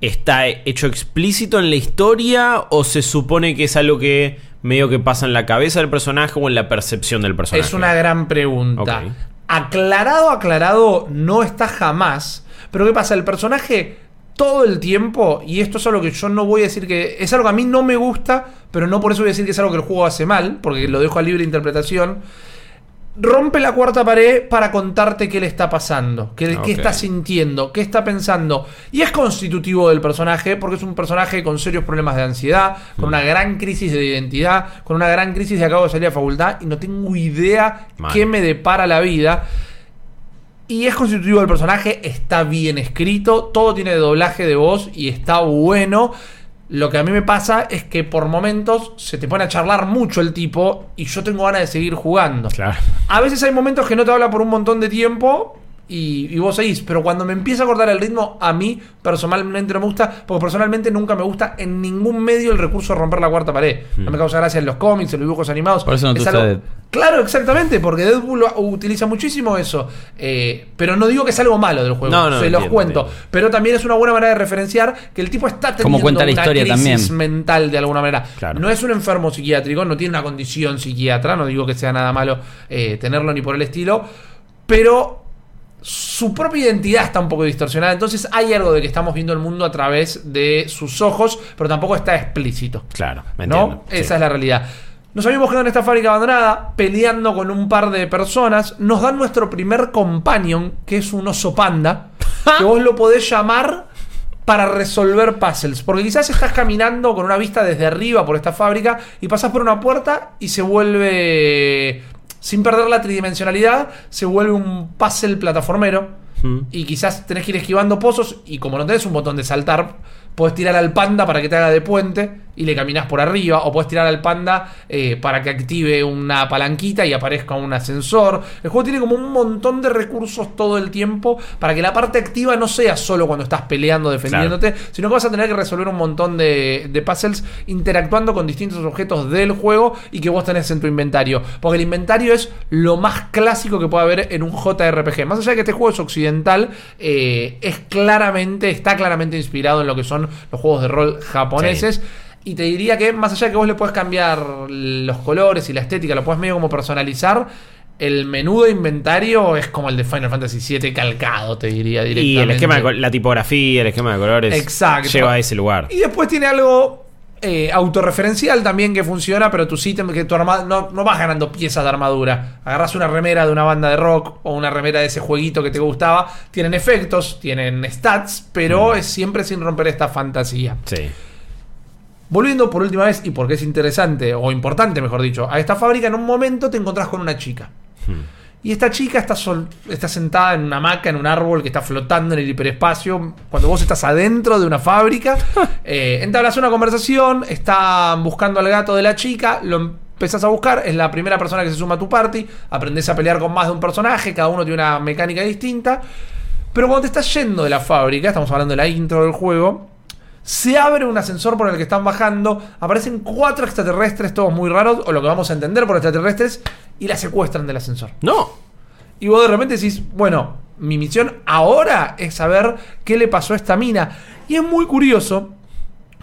¿Está hecho explícito en la historia o se supone que es algo que medio que pasa en la cabeza del personaje o en la percepción del personaje? Es una gran pregunta. Aclarado, aclarado, no está jamás. Pero ¿qué pasa? El personaje todo el tiempo, y esto es algo que yo no voy a decir que. Es algo que a mí no me gusta, pero no por eso voy a decir que es algo que el juego hace mal, porque lo dejo a libre interpretación. Rompe la cuarta pared para contarte qué le está pasando, qué, está sintiendo, qué está pensando. Y es constitutivo del personaje, porque es un personaje con serios problemas de ansiedad, con Mm. una gran crisis de identidad, con una gran crisis de acabo de salir a facultad y no tengo idea qué me depara la vida. Y es constitutivo del personaje, está bien escrito, todo tiene doblaje de voz y está bueno. Lo que a mí me pasa es que por momentos se te pone a charlar mucho el tipo y yo tengo ganas de seguir jugando. Claro. A veces hay momentos que no te habla por un montón de tiempo y, y vos seguís, pero cuando me empieza a cortar el ritmo, a mí personalmente no me gusta, porque personalmente nunca me gusta en ningún medio el recurso de romper la cuarta pared. No me causa gracia en los cómics, en los dibujos animados. Por eso no te Es algo-. Claro, exactamente, porque Deadpool utiliza muchísimo eso. Eh, pero no digo que es algo malo del juego, No, no, se los cuento. entiendo. Pero también es una buena manera de referenciar que el tipo está teniendo Como cuenta la una crisis también. mental de alguna manera. Claro. No es un enfermo psiquiátrico, no tiene una condición psiquiatra, no digo que sea nada malo eh, tenerlo ni por el estilo, pero su propia identidad está un poco distorsionada, entonces hay algo de que estamos viendo el mundo a través de sus ojos, pero tampoco está explícito. Claro, me ¿No? sí. Esa es la realidad. Nos habíamos quedado en esta fábrica abandonada, peleando con un par de personas. Nos dan nuestro primer companion, que es un oso panda, que vos lo podés llamar para resolver puzzles. Porque quizás estás caminando con una vista desde arriba por esta fábrica y pasás por una puerta y se vuelve, sin perder la tridimensionalidad, se vuelve un puzzle plataformero. Mm. Y quizás tenés que ir esquivando pozos y como no tenés un botón de saltar, podés tirar al panda para que te haga de puente y le caminás por arriba. O podés tirar al panda eh, para que active una palanquita y aparezca un ascensor. El juego tiene como un montón de recursos todo el tiempo para que la parte activa no sea solo cuando estás peleando, defendiéndote, sino que vas a tener que resolver un montón de, de puzzles interactuando con distintos objetos del juego y que vos tenés en tu inventario. Porque el inventario es lo más clásico que puede haber en un JRPG. Más allá de que este juego es occidental, eh, es claramente, está claramente inspirado en lo que son los juegos de rol japoneses. Y te diría que más allá de que vos le puedes cambiar los colores y la estética, lo puedes medio como personalizar. El menú de inventario es como el de Final Fantasy VII calcado, te diría directamente. Y el esquema de la tipografía, el esquema de colores Exacto. lleva a ese lugar. Y después tiene algo eh, autorreferencial también que funciona, pero tus ítems, que tu arma no, no vas ganando piezas de armadura. Agarras una remera de una banda de rock o una remera de ese jueguito que te gustaba. Tienen efectos, tienen stats, pero es siempre sin romper esta fantasía. Sí. Volviendo por última vez, y porque es interesante, o importante mejor dicho, a esta fábrica, en un momento te encontrás con una chica. Y esta chica está, sol- está sentada en una hamaca, en un árbol que está flotando en el hiperespacio. Cuando vos estás adentro de una fábrica, eh, entablas una conversación, están buscando al gato de la chica, lo empezás a buscar, es la primera persona que se suma a tu party, aprendés a pelear con más de un personaje, cada uno tiene una mecánica distinta. Pero cuando te estás yendo de la fábrica, estamos hablando de la intro del juego, se abre un ascensor por el que están bajando, aparecen cuatro extraterrestres, todos muy raros, o lo que vamos a entender por extraterrestres, y la secuestran del ascensor. No. Y vos de repente decís, bueno, mi misión ahora es saber qué le pasó a esta mina. Y es muy curioso,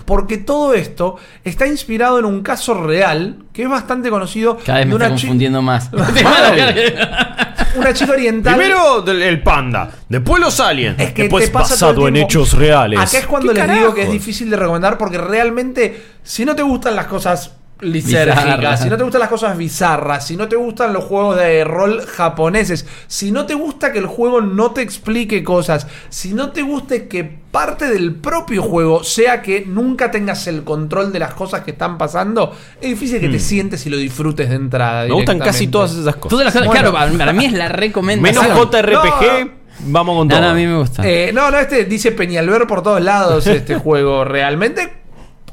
porque todo esto está inspirado en un caso real, que es bastante conocido, Cada vez me de está una, confundiendo más. una chica oriental. Primero el panda, después los aliens, Es que después te pasa basado en hechos reales. Acá es cuando ¿Qué les digo que es difícil de recomendar porque realmente, si no te gustan las cosas lisérgicas, Bizarras. si no te gustan las cosas bizarras, si no te gustan los juegos de rol japoneses, si no te gusta que el juego no te explique cosas, si no te guste que parte del propio juego sea que nunca tengas el control de las cosas que están pasando, es difícil que te sientes y lo disfrutes de entrada. Hmm. Me gustan casi todas esas cosas. Todas las cosas, Bueno. claro, para, mí es la recomendación. Menos JRPG, vamos con No, todo. no, a mí me gusta. Eh, no, no, este dice Peñalver por todos lados este juego. Realmente,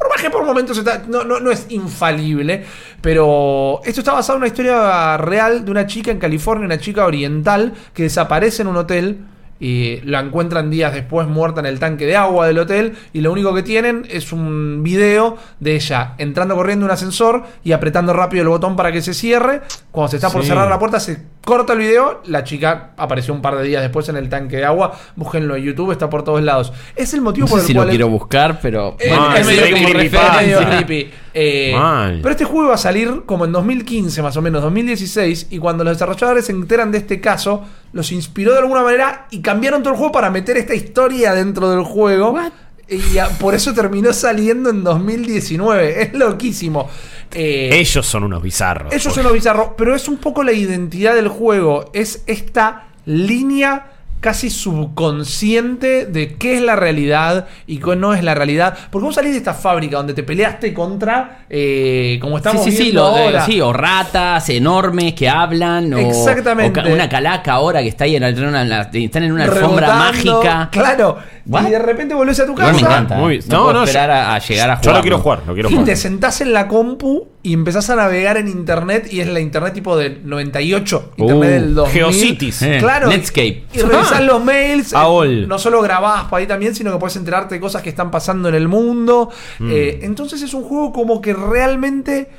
por por momentos no, no, no es infalible, pero esto está basado en una historia real de una chica en California, una chica oriental que desaparece en un hotel. Y la encuentran días después muerta en el tanque de agua del hotel. Y lo único que tienen es un video de ella entrando corriendo en un ascensor y apretando rápido el botón para que se cierre. Cuando se está por Sí. cerrar la puerta, se corta el video. La chica apareció un par de días después en el tanque de agua. Búsquenlo en YouTube, está por todos lados. Es el motivo No por sé el si cual. lo quiero buscar, pero. Eh, es medio como. Eh, pero este juego va a salir como en 2015, más o menos, 2016. Y cuando los desarrolladores se enteran de este caso, los inspiró de alguna manera y cambiaron todo el juego para meter esta historia dentro del juego. What? Y por eso terminó saliendo en 2019. Es loquísimo. Eh, Ellos son unos bizarros. eso suena bizarro, pero es un poco la identidad del juego. Es esta línea casi subconsciente de qué es la realidad y qué no es la realidad. Porque vos salís de esta fábrica donde te peleaste contra, eh, como Sí, estamos sí, sí, viendo lo de- ahora. sí, o ratas enormes que hablan, o, Exactamente. o ca- una calaca ahora que está ahí en, en una- están en una alfombra rebotando, mágica. Claro. What? Y de repente volvés a tu casa. me encanta. Muy- no, No, puedo no, esperar yo- a, a llegar a Yo jugar. lo quiero jugar, lo quiero Y jugar. te sentás en la compu y empezás a navegar en internet y es la internet tipo del 98, internet Uh, del 2000. Geocities. Eh, Claro. Netscape. Y revisás los mails. eh, AOL. No solo grabás para ahí también, sino que puedes enterarte de cosas que están pasando en el mundo. Mm. Eh, entonces es un juego como que realmente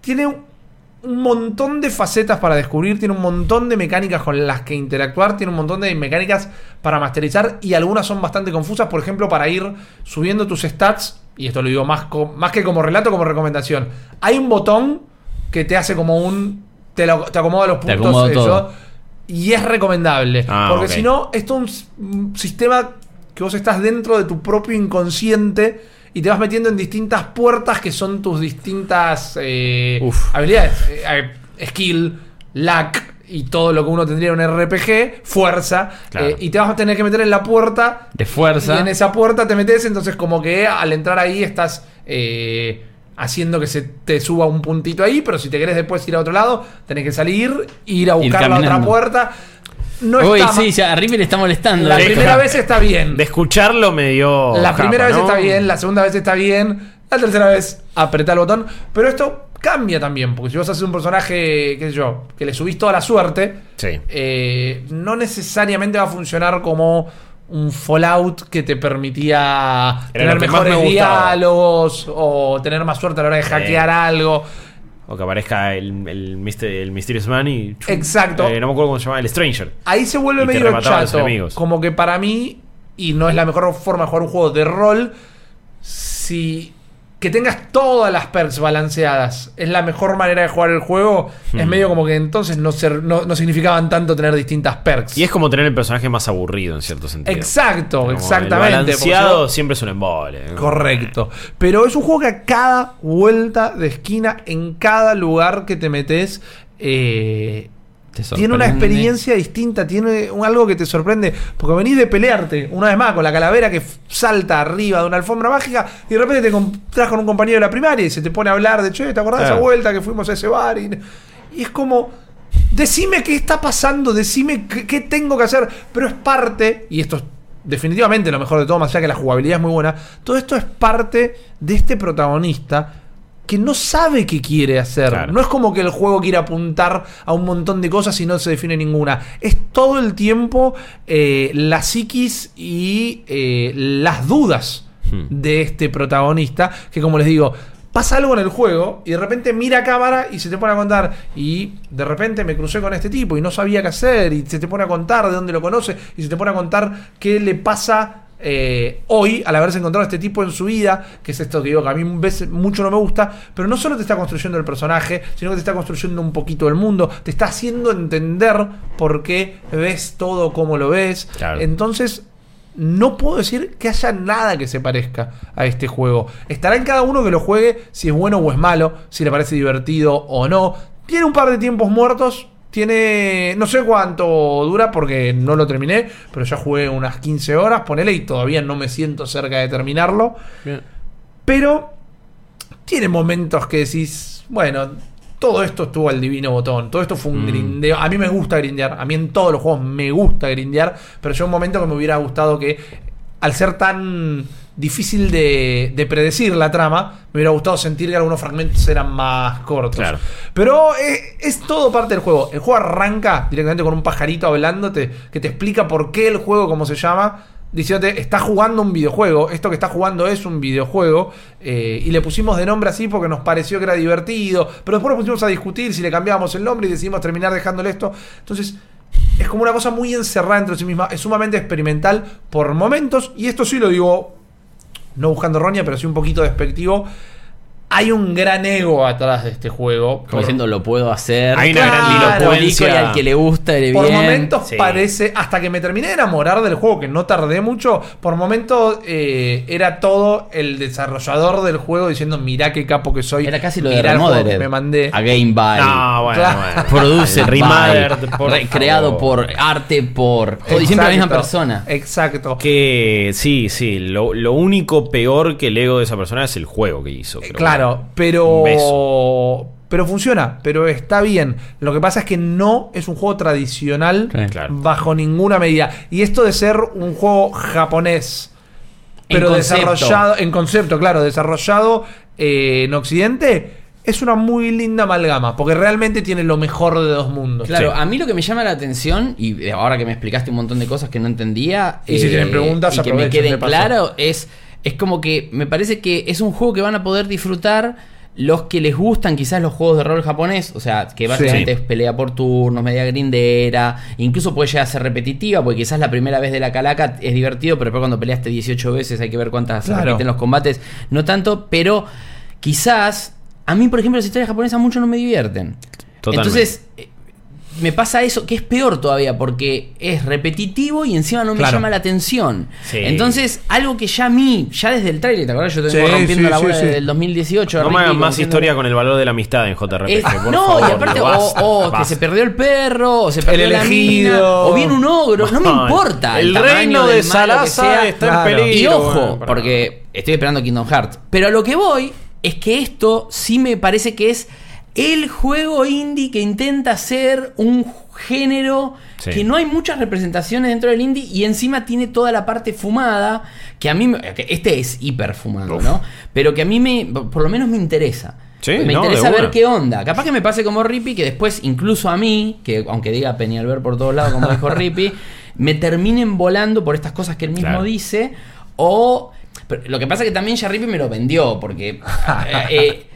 tiene un montón de facetas para descubrir, tiene un montón de mecánicas con las que interactuar, tiene un montón de mecánicas para masterizar y algunas son bastante confusas, por ejemplo, para ir subiendo tus stats, y esto lo digo más, que como relato, como recomendación. Hay un botón que te hace como un... te, lo- te acomoda los puntos. eso. Y es recomendable. Ah, porque si no, es un s- un sistema que vos estás dentro de tu propio inconsciente y te vas metiendo en distintas puertas que son tus distintas eh, Uf. habilidades. Eh, eh, skill, luck y todo lo que uno tendría en un RPG, fuerza. Claro. eh, y te vas a tener que meter en la puerta. De fuerza. Y en esa puerta te metes, entonces como que al entrar ahí estás... eh, haciendo que se te suba un puntito ahí, pero si te querés después ir a otro lado, tenés que salir, ir a Ir buscar la otra puerta. No Uy, está sí, ya, a River le está molestando. la primera vez está bien. De escucharlo me dio. La primera vez ¿no? está bien, la segunda vez está bien, la tercera vez apretá el botón. Pero esto cambia también, porque si vos haces un personaje, qué sé yo, que le subís toda la suerte, Sí. eh, no necesariamente va a funcionar como un Fallout que te permitía Era tener mejores me diálogos o tener más suerte a la hora de hackear algo. O que aparezca el, el, mister- el Mysterious Man y. chum, Exacto. eh, no me acuerdo cómo se llama, el Stranger. Ahí se vuelve medio chato. Como que para mí, y no es la mejor forma de jugar un juego de rol, si que tengas todas las perks balanceadas es la mejor manera de jugar el juego, es Hmm. medio como que entonces no, ser, no, no significaban tanto tener distintas perks. Y es como tener el personaje más aburrido en cierto sentido. Exacto, Como exactamente. El balanceado si siempre es un embole. Correcto. Pero es un juego que a cada vuelta de esquina, en cada lugar que te metes, eh, tiene una experiencia distinta, tiene un- algo que te sorprende. Porque venís de pelearte, una vez más, con la calavera que salta arriba de una alfombra mágica y de repente te encontrás con un compañero de la primaria y se te pone a hablar de, che, ¿te acordás de esa vuelta que fuimos a ese bar? Y, y es como, decime qué está pasando, decime qué, qué tengo que hacer. Pero es parte, y esto es definitivamente lo mejor de todo, más allá que la jugabilidad es muy buena, todo esto es parte de este protagonista que no sabe qué quiere hacer. Claro. No es como que el juego quiere apuntar a un montón de cosas y no se define ninguna. Es todo el tiempo eh, la psiquis y eh, las dudas Hmm. de este protagonista. Que como les digo, pasa algo en el juego y de repente mira a cámara y se te pone a contar. Y de repente me crucé con este tipo y no sabía qué hacer. Y se te pone a contar de dónde lo conoce. Y se te pone a contar qué le pasa eh, hoy al haberse encontrado a este tipo en su vida, que es esto que digo que a mí veces mucho no me gusta, pero no solo te está construyendo el personaje, sino que te está construyendo un poquito el mundo, te está haciendo entender por qué ves todo como lo ves. Claro. Entonces, no puedo decir que haya nada que se parezca a este juego. Estará en cada uno que lo juegue si es bueno o es malo, si le parece divertido o no. Tiene un par de tiempos muertos. Tiene. No sé cuánto dura porque no lo terminé. Pero ya jugué unas 15 horas. Ponele y todavía no me siento cerca de terminarlo. Pero. Tiene momentos que decís. Bueno. Todo esto estuvo al divino botón. Todo esto fue un grindeo. A mí me gusta grindear. A mí en todos los juegos me gusta grindear. Pero yo un momento que me hubiera gustado que. Al ser tan difícil de, de predecir la trama, me hubiera gustado sentir que algunos fragmentos eran más cortos. Claro. Pero eh, es todo parte del juego. El juego arranca directamente con un pajarito hablándote que te explica por qué el juego, como se llama, diciéndote, está jugando un videojuego. Esto que está jugando es un videojuego. eh, y le pusimos de nombre así porque nos pareció que era divertido. Pero después nos pusimos a discutir si le cambiábamos el nombre y decidimos terminar dejándole esto. Entonces. Es como una cosa muy encerrada dentro de sí misma. Es sumamente experimental por momentos. Y esto sí lo digo no buscando roña, pero sí un poquito despectivo. Hay un gran ego atrás de este juego. Como Por- diciendo, lo puedo hacer. Hay una gran dilocuencia. publico y al que le gusta, le por bien. momentos Sí. parece, hasta que me terminé de enamorar del juego, que no tardé mucho, por momentos eh, era todo el desarrollador del juego diciendo, mirá qué capo que soy. Era casi lo de que Remodered. me mandé. A Game by. No, bueno, Claro. bueno. Produce Remastered, por re- creado por arte por todo, y siempre la misma persona. Exacto. Que sí, sí. Lo, lo único peor que el ego de esa persona es el juego que hizo. pero claro, bueno. pero. Un beso. Pero funciona, pero está bien. Lo que pasa es que no es un juego tradicional Sí. Claro. bajo ninguna medida. Y esto de ser un juego japonés, pero desarrollado, en concepto, claro, desarrollado eh, en Occidente, es una muy linda amalgama, porque realmente tiene lo mejor de dos mundos. Claro, Sí. a mí lo que me llama la atención, y ahora que me explicaste un montón de cosas que no entendía, eh, Y si tienen preguntas, y que me aprovechen, quede de paso. claro, es, es como que me parece que es un juego que van a poder disfrutar los que les gustan quizás los juegos de rol japonés, o sea, que básicamente Sí. es pelea por turnos, media grindera, incluso puede llegar a ser repetitiva, porque quizás la primera vez de la calaca es divertido, pero después cuando peleaste 18 veces hay que ver cuántas se Claro. repiten los combates, no tanto, pero quizás a mí, por ejemplo, las historias japonesas mucho no me divierten. Totalmente. Entonces, me pasa eso, que es peor todavía, porque es repetitivo y encima no me Claro. llama la atención. Sí. Entonces, algo que ya a mí, ya desde el trailer, ¿te acuerdas? Yo te vengo Sí, rompiendo sí, la bola sí. desde el 2018. No me hagan más historia con el valor de la amistad en JRPG. Es- por no, favor, y aparte, o, basta, o que basta. se perdió el perro, o se perdió la elegido. mina, o viene un ogro, no me importa. el reino de Salazar sea. está en peligro. Y ojo, bueno, porque estoy esperando Kingdom Hearts. Pero a lo que voy es que esto sí me parece que es el juego indie que intenta ser un género Sí. que no hay muchas representaciones dentro del indie y encima tiene toda la parte fumada que a mí que este es hiper fumado, ¿no? Pero que a mí me por lo menos me interesa. Sí, me no, interesa ver qué onda. Capaz que me pase como Rippy, que después, incluso a mí, que aunque diga Peñalver por todos lados, como dijo Rippy, me terminen volando por estas cosas que él mismo Claro. dice. O. pero lo que pasa es que también ya Rippy me lo vendió, porque. eh, eh,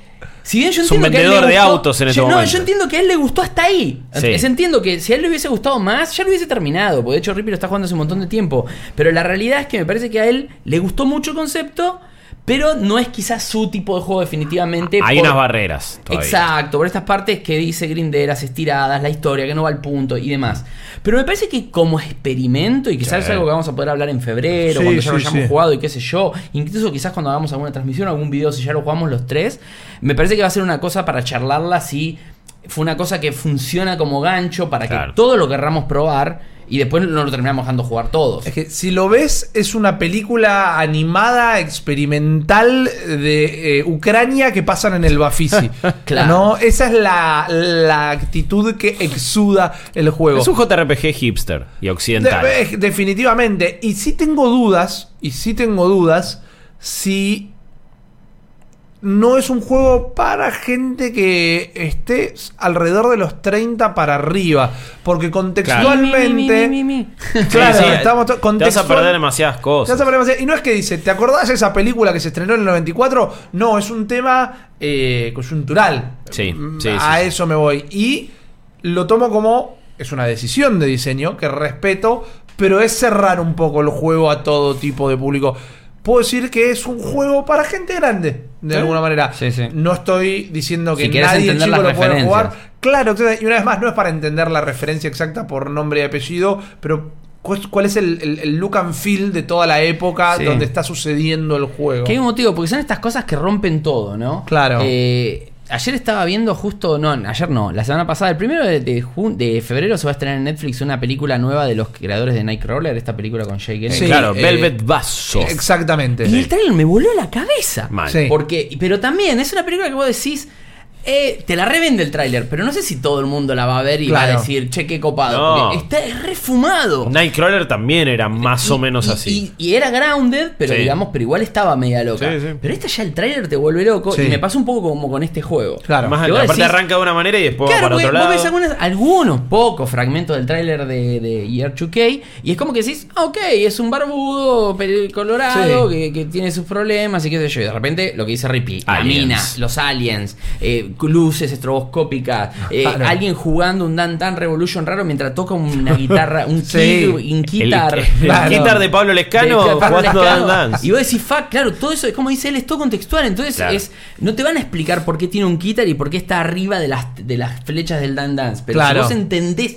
si bien yo Es un vendedor de autos en ese yo, No, momento. yo entiendo que a él le gustó hasta ahí. Sí. Es- entiendo que si a él le hubiese gustado más, ya lo hubiese terminado. Porque de hecho Rippy lo está jugando hace un montón de tiempo. Pero la realidad es que me parece que a él le gustó mucho el concepto. Pero no es quizás su tipo de juego definitivamente. Hay por- unas barreras. todavía. Exacto, por estas partes que dice grinderas, estiradas, la historia, que no va al punto y demás. Pero me parece que como experimento, y quizás Sí. es algo que vamos a poder hablar en febrero, Sí, cuando ya lo hayamos sí. jugado y qué sé yo, incluso quizás cuando hagamos alguna transmisión, algún video, si ya lo jugamos los tres, me parece que va a ser una cosa para charlarla si fue una cosa que funciona como gancho para Claro. que todo lo querramos probar y después no lo terminamos dejando jugar todos. Es que si lo ves, es una película animada experimental de eh, Ucrania que pasan en el Bafisi. Claro. ¿No? Esa es la, la actitud que exuda el juego. Es un JRPG hipster y occidental. De- definitivamente. Y sí tengo dudas, y sí tengo dudas, si no es un juego para gente que esté alrededor de los 30 para arriba. Porque contextualmente... Mi, mi, mi, mi, mi. Claro, Sí, sí, estamos to- Te vas a contextual- perder demasiadas te cosas. vas a poner demasiado- Y no es que dice, ¿te acordás de esa película que se estrenó en el 94? No, es un tema eh, coyuntural. Sí, Mm, sí, A sí. eso me voy. Y lo tomo como, es una decisión de diseño que respeto, pero es cerrar un poco el juego a todo tipo de público. Puedo decir que es un juego para gente grande, de Sí. alguna manera. Sí, sí. No estoy diciendo que Si nadie chico lo referencias. jugar. Claro, y una vez más, no es para entender la referencia exacta por nombre y apellido, pero cuál cuál es el, el- el look and feel de toda la época Sí. donde está sucediendo el juego. Que hay un motivo, porque son estas cosas que rompen todo, ¿no? Claro. Eh, ayer estaba viendo justo, no, ayer no, la semana pasada, el primero de, de jun- de febrero se va a estrenar en Netflix una película nueva de los creadores de Nightcrawler, esta película con Jake Gyllenhaal. Sí, claro, eh, Velvet Vaso. Exactamente. Y el trailer me voló la cabeza. Mal. Sí. Porque, pero también es una película que vos decís, eh, te la revende el tráiler, pero no sé si todo el mundo la va a ver y va Claro. a decir, che, qué copado. No. Porque está refumado. Nightcrawler también era más o menos así. Y, y era grounded, pero Sí. digamos, pero igual estaba media loca. Sí, sí. Pero esta ya el tráiler te vuelve loco Sí. y me pasa un poco como con este juego. Claro. Más Que vos aparte decís- arranca de una manera y después Claro, va para porque otro vos lado. ves algunos, algunos pocos fragmentos del tráiler de, de Year 2K y es como que decís, ah, ok, es un barbudo pel- colorado Sí. que, que tiene sus problemas y qué sé yo. Y de repente lo que dice Rippy, la Aliens. mina, los aliens, eh, luces estroboscópicas, eh, Claro. alguien jugando un Dan Dan Revolution raro mientras toca una guitarra, un Sí. kid, un El, guitar. el Claro. guitar de Pablo Lescano De- de Pablo jugando Lescano. Dan Dance. Y vos decís, fuck, claro, todo eso es como dice él, es todo contextual. Entonces Claro. es no te van a explicar por qué tiene un guitar y por qué está arriba de las, de las flechas del Dan Dance. Pero si vos entendés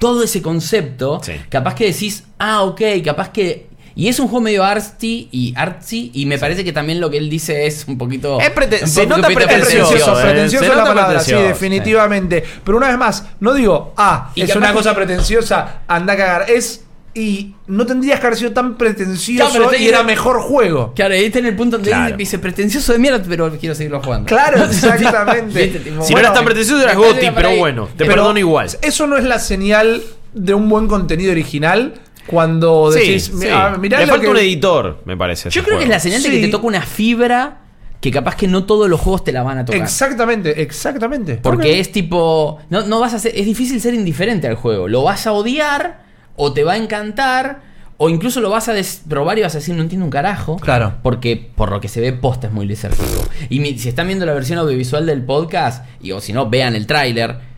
todo ese concepto, Sí. capaz que decís, ah, ok, capaz que. Y es un juego medio artsy y artsy, y me parece que también lo que él dice es un poquito. Es prete- un se poquito nota pretencioso, pretencioso, eh. pretencioso Se es la palabra, sí, definitivamente. Pero una vez más, no digo, ah, Y es una que- cosa pretenciosa, anda a cagar. Es, y no tendrías que haber sido tan pretencioso Claro, y era mejor juego. Claro, ahí está en el punto donde Claro. dice, pretencioso de mierda, pero quiero seguirlo jugando. Claro, exactamente. Tipo, Si Bueno, no eras tan pretencioso eras por pero ahí- bueno, te Pero perdono igual. Eso no es la señal de un buen contenido original cuando decís, sí. "Ah, mirá Le lo falta que- un editor, me parece. a Yo creo que es la señal de que te toca una fibra que capaz que no todos los juegos te la van a tocar. Exactamente, exactamente. Porque es tipo. No, no vas a ser. Es difícil ser indiferente al juego. Lo vas a odiar, o te va a encantar, o incluso lo vas a probar y vas a decir, no entiendo un carajo. Claro. Porque por lo que se ve, posta es muy lisérgico. Y mi- si están viendo la versión audiovisual del podcast, y o si no, vean el tráiler.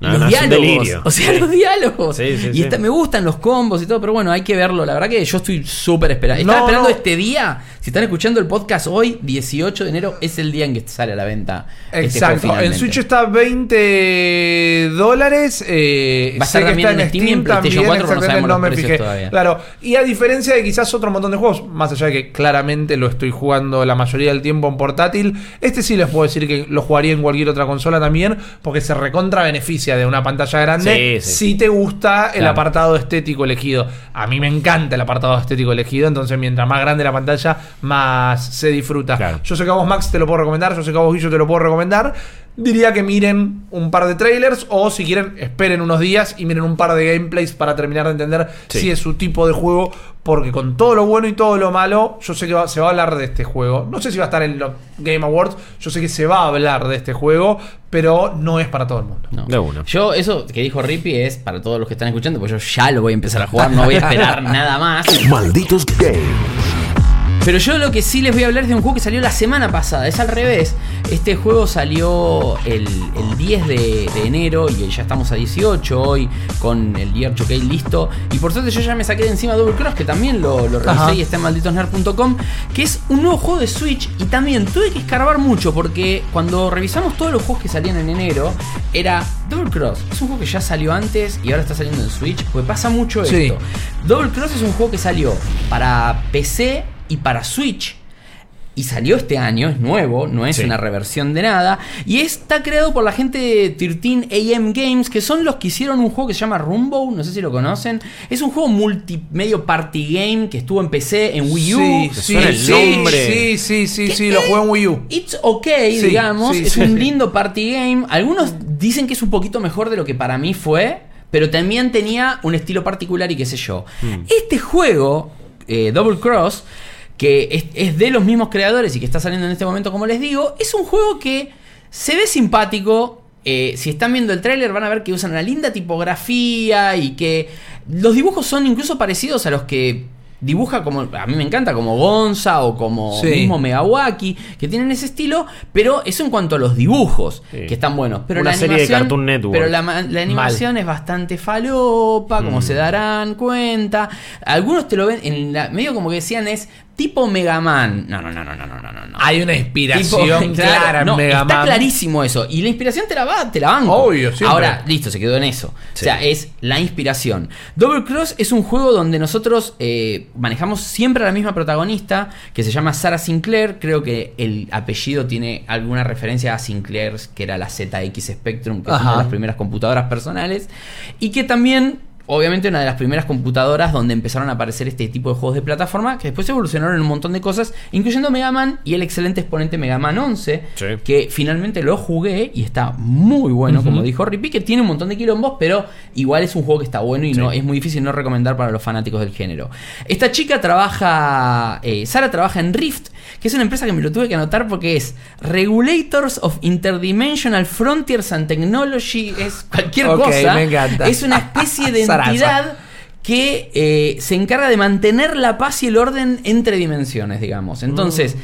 No, los no, es un diálogos, delirio. o sea, Sí. los diálogos. Sí, sí, y me gustan los combos y todo, pero bueno, hay que verlo. La verdad que yo estoy súper esperando. Estaba No, esperando no. este día. Si están escuchando el podcast hoy, 18 de enero, es el día en que sale a la venta. este juego Exacto, en finalmente. Switch está 20 dólares. Eh, Va a estar que también está en Steam y en PlayStation 4, pero no sabemos no los me precios fijé. todavía. Claro, y a diferencia de quizás otro montón de juegos, más allá de que claramente lo estoy jugando la mayoría del tiempo en portátil, este sí les puedo decir que lo jugaría en cualquier otra consola también, porque se recontra beneficia de una pantalla grande Sí, sí. si te gusta el Claro. apartado estético elegido. A mí me encanta el apartado estético elegido, entonces mientras más grande la pantalla, más se disfruta. Claro. Yo sé que a vos, Max, te lo puedo recomendar. Yo sé que a vos, Guillo, te lo puedo recomendar. Diría que miren un par de trailers o si quieren, esperen unos días y miren un par de gameplays para terminar de entender Sí. si es su tipo de juego. Porque con todo lo bueno y todo lo malo, yo sé que va- se va a hablar de este juego. No sé si va a estar en los Game Awards. Yo sé que se va a hablar de este juego, pero no es para todo el mundo. No. De una. Yo, eso que dijo Rippy es para todos los que están escuchando, pues yo ya lo voy a empezar a jugar, no voy a esperar nada más. Malditos Games. Pero yo lo que sí les voy a hablar es de un juego que salió la semana pasada, es al revés. Este juego salió el, el 10 de, de enero y ya estamos a 18 hoy con el Year 2K listo. Y por suerte yo ya me saqué de encima Double Cross, que también lo, lo revisé Ajá. y está en malditosnerd.com, que es un nuevo juego de Switch y también tuve que escarbar mucho porque cuando revisamos todos los juegos que salían en enero, era Double Cross. Es un juego que ya salió antes y ahora está saliendo en Switch, pues pasa mucho Sí. esto. Double Cross es un juego que salió para PC y para Switch. Y salió este año, es nuevo, no es Sí. una reversión de nada. Y está creado por la gente de 13 AM Games, que son los que hicieron un juego que se llama Rumbo, no sé si lo conocen. Es un juego multimedio party game que estuvo en PC, en Wii U. Sí, ¿Te sí, el sí, nombre? sí, sí, sí, Que sí, lo jugué en Wii U. It's ok, Sí, digamos. es un lindo party game. Algunos dicen que es un poquito mejor de lo que para mí fue. Pero también tenía un estilo particular y qué sé yo. Este juego, eh, Double Cross, que es, de los mismos creadores y que está saliendo en este momento, como les digo, es un juego que se ve simpático. Eh, si están viendo el tráiler van a ver que usan una linda tipografía y que los dibujos son incluso parecidos a los que dibuja como, a mí me encanta, como Gonza o como Sí. mismo Megawaki, que tienen ese estilo, pero eso en cuanto a los dibujos, Sí. que están buenos. Pero Una la serie de animación- Cartoon Network. Pero la, ma- la animación es bastante falopa, como Mm. se darán cuenta. Algunos te lo ven, en la, medio como que decían es tipo Mega Man. No, no, no, no, no, no, no, no. Hay una Tipo, inspiración claro, clara en no, Mega Está Man. clarísimo eso. Y la inspiración te la va, te la banco. Obvio, siempre. Ahora, listo, se quedó en eso. O sea, es la inspiración. Double Cross es un juego donde nosotros eh, manejamos siempre a la misma protagonista, que se llama Sarah Sinclair. Creo que el apellido tiene alguna referencia a Sinclair, que era la ZX Spectrum, que es una de las primeras computadoras personales. Y que también. Obviamente una de las primeras computadoras donde empezaron a aparecer este tipo de juegos de plataforma que después evolucionaron en un montón de cosas, incluyendo Mega Man y el excelente exponente Mega Man 11, Sí. que finalmente lo jugué y está muy bueno, como dijo Rippy, que tiene un montón de quilombos, pero igual es un juego que está bueno y no es muy difícil no recomendar para los fanáticos del género. Esta chica trabaja, eh, Sara trabaja en Rift, que es una empresa que me lo tuve que anotar porque es Regulators of Interdimensional Frontiers and Technology, es cualquier cosa. me encanta. Es una especie de entidad que eh, se encarga de mantener la paz y el orden entre dimensiones, digamos. Entonces,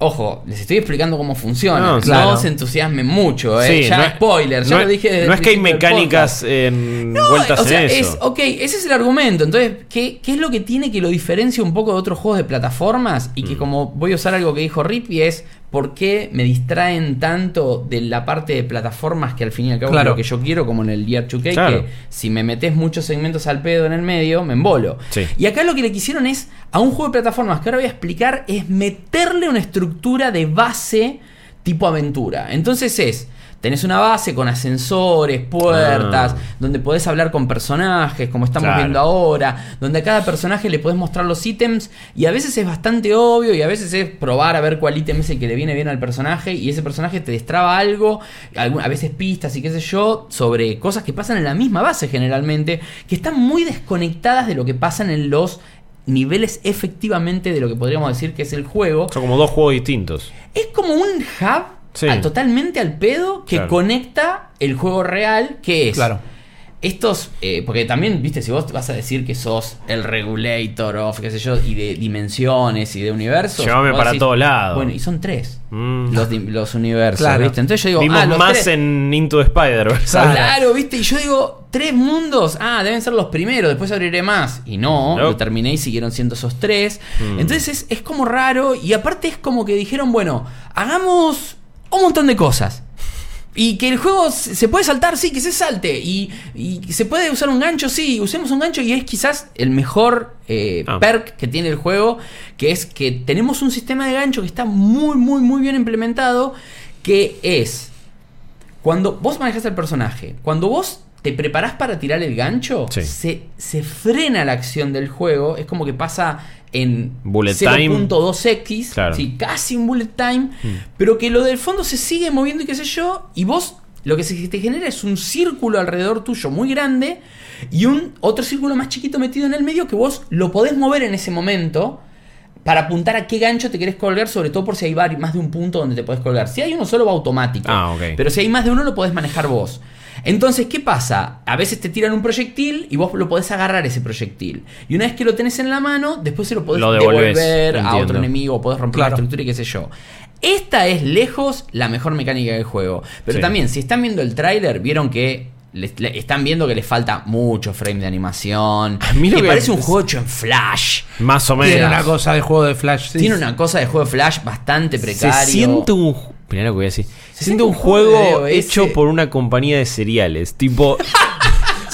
ojo, les estoy explicando cómo funciona. No, No, claro. se entusiasmen mucho, eh. Sí, ya no- spoiler, ya no- lo dije desde No el es que hay mecánicas en No, vueltas o sea, en es, eso. ok, ese es el argumento. Entonces, ¿qué, ¿qué es lo que tiene que lo diferencia un poco de otros juegos de plataformas? Y que Mm. como voy a usar algo que dijo Rippy es ¿por qué me distraen tanto de la parte de plataformas que al fin y al cabo Claro. es lo que yo quiero, como en el Gear 2K, Claro. que si me metes muchos segmentos al pedo en el medio, me embolo. Sí. Y acá lo que le quisieron es, a un juego de plataformas que ahora voy a explicar, es meterle una estructura de base tipo aventura. Entonces es, tenés una base con ascensores, puertas, Ah. donde podés hablar con personajes, como estamos Claro. viendo ahora, donde a cada personaje le podés mostrar los ítems y a veces es bastante obvio y a veces es probar a ver cuál ítem es el que le viene bien al personaje y ese personaje te destraba algo, a veces pistas y qué sé yo, sobre cosas que pasan en la misma base generalmente, que están muy desconectadas de lo que pasan en los niveles efectivamente de lo que podríamos decir que es el juego. Son como dos juegos distintos. Es como un hub Sí. a- totalmente al pedo que Claro. conecta el juego real, que es Claro. estos, eh, porque también, viste, si vos vas a decir que sos el regulator of, qué sé yo, y de dimensiones y de universos. Llévame para todos lados. Bueno, y son tres Mm. los, los universos, Claro. ¿viste? Entonces yo digo, Vimos ah, los más tres- en Into Spider-Verse. Claro. Claro, viste, y yo digo, tres mundos, ah, deben ser los primeros, después abriré más. Y no, No. lo terminé y siguieron siendo esos tres. Mm. Entonces es, es como raro, y aparte es como que dijeron, bueno, hagamos un montón de cosas. Y que el juego se puede saltar, sí, que se salte. Y, y se puede usar un gancho, sí, usemos un gancho y es quizás el mejor eh, Ah. perk que tiene el juego, que es que tenemos un sistema de gancho que está muy, muy, muy bien implementado, que es cuando vos manejas el personaje, cuando vos te preparás para tirar el gancho, Sí. se, se frena la acción del juego. Es como que pasa en Bullet time. 0.2x, Claro. sí, casi un bullet time, pero que lo del fondo se sigue moviendo y qué sé yo, y vos lo que se te genera es un círculo alrededor tuyo muy grande y un otro círculo más chiquito metido en el medio que vos lo podés mover en ese momento para apuntar a qué gancho te querés colgar, sobre todo por si hay más de un punto donde te podés colgar. Si hay uno solo va automático, Ah, pero si hay más de uno lo podés manejar vos. Entonces, ¿qué pasa? A veces te tiran un proyectil y vos lo podés agarrar ese proyectil. Y una vez que lo tenés en la mano, después se lo podés Lo devolver a entiendo. otro enemigo, podés romper Claro. la estructura y qué sé yo. Esta es lejos la mejor mecánica del juego. Pero Sí. también, si están viendo el tráiler, vieron que le- le- están viendo que les falta mucho frame de animación. A mí lo que que- parece un juego hecho en Flash. Más o menos. Tiene una cosa de juego de Flash. sí. Tiene una cosa de juego de Flash bastante Se precario. siente un. Mirá lo que voy a decir. Se, siente un juego de hecho por una compañía de cereales. Tipo.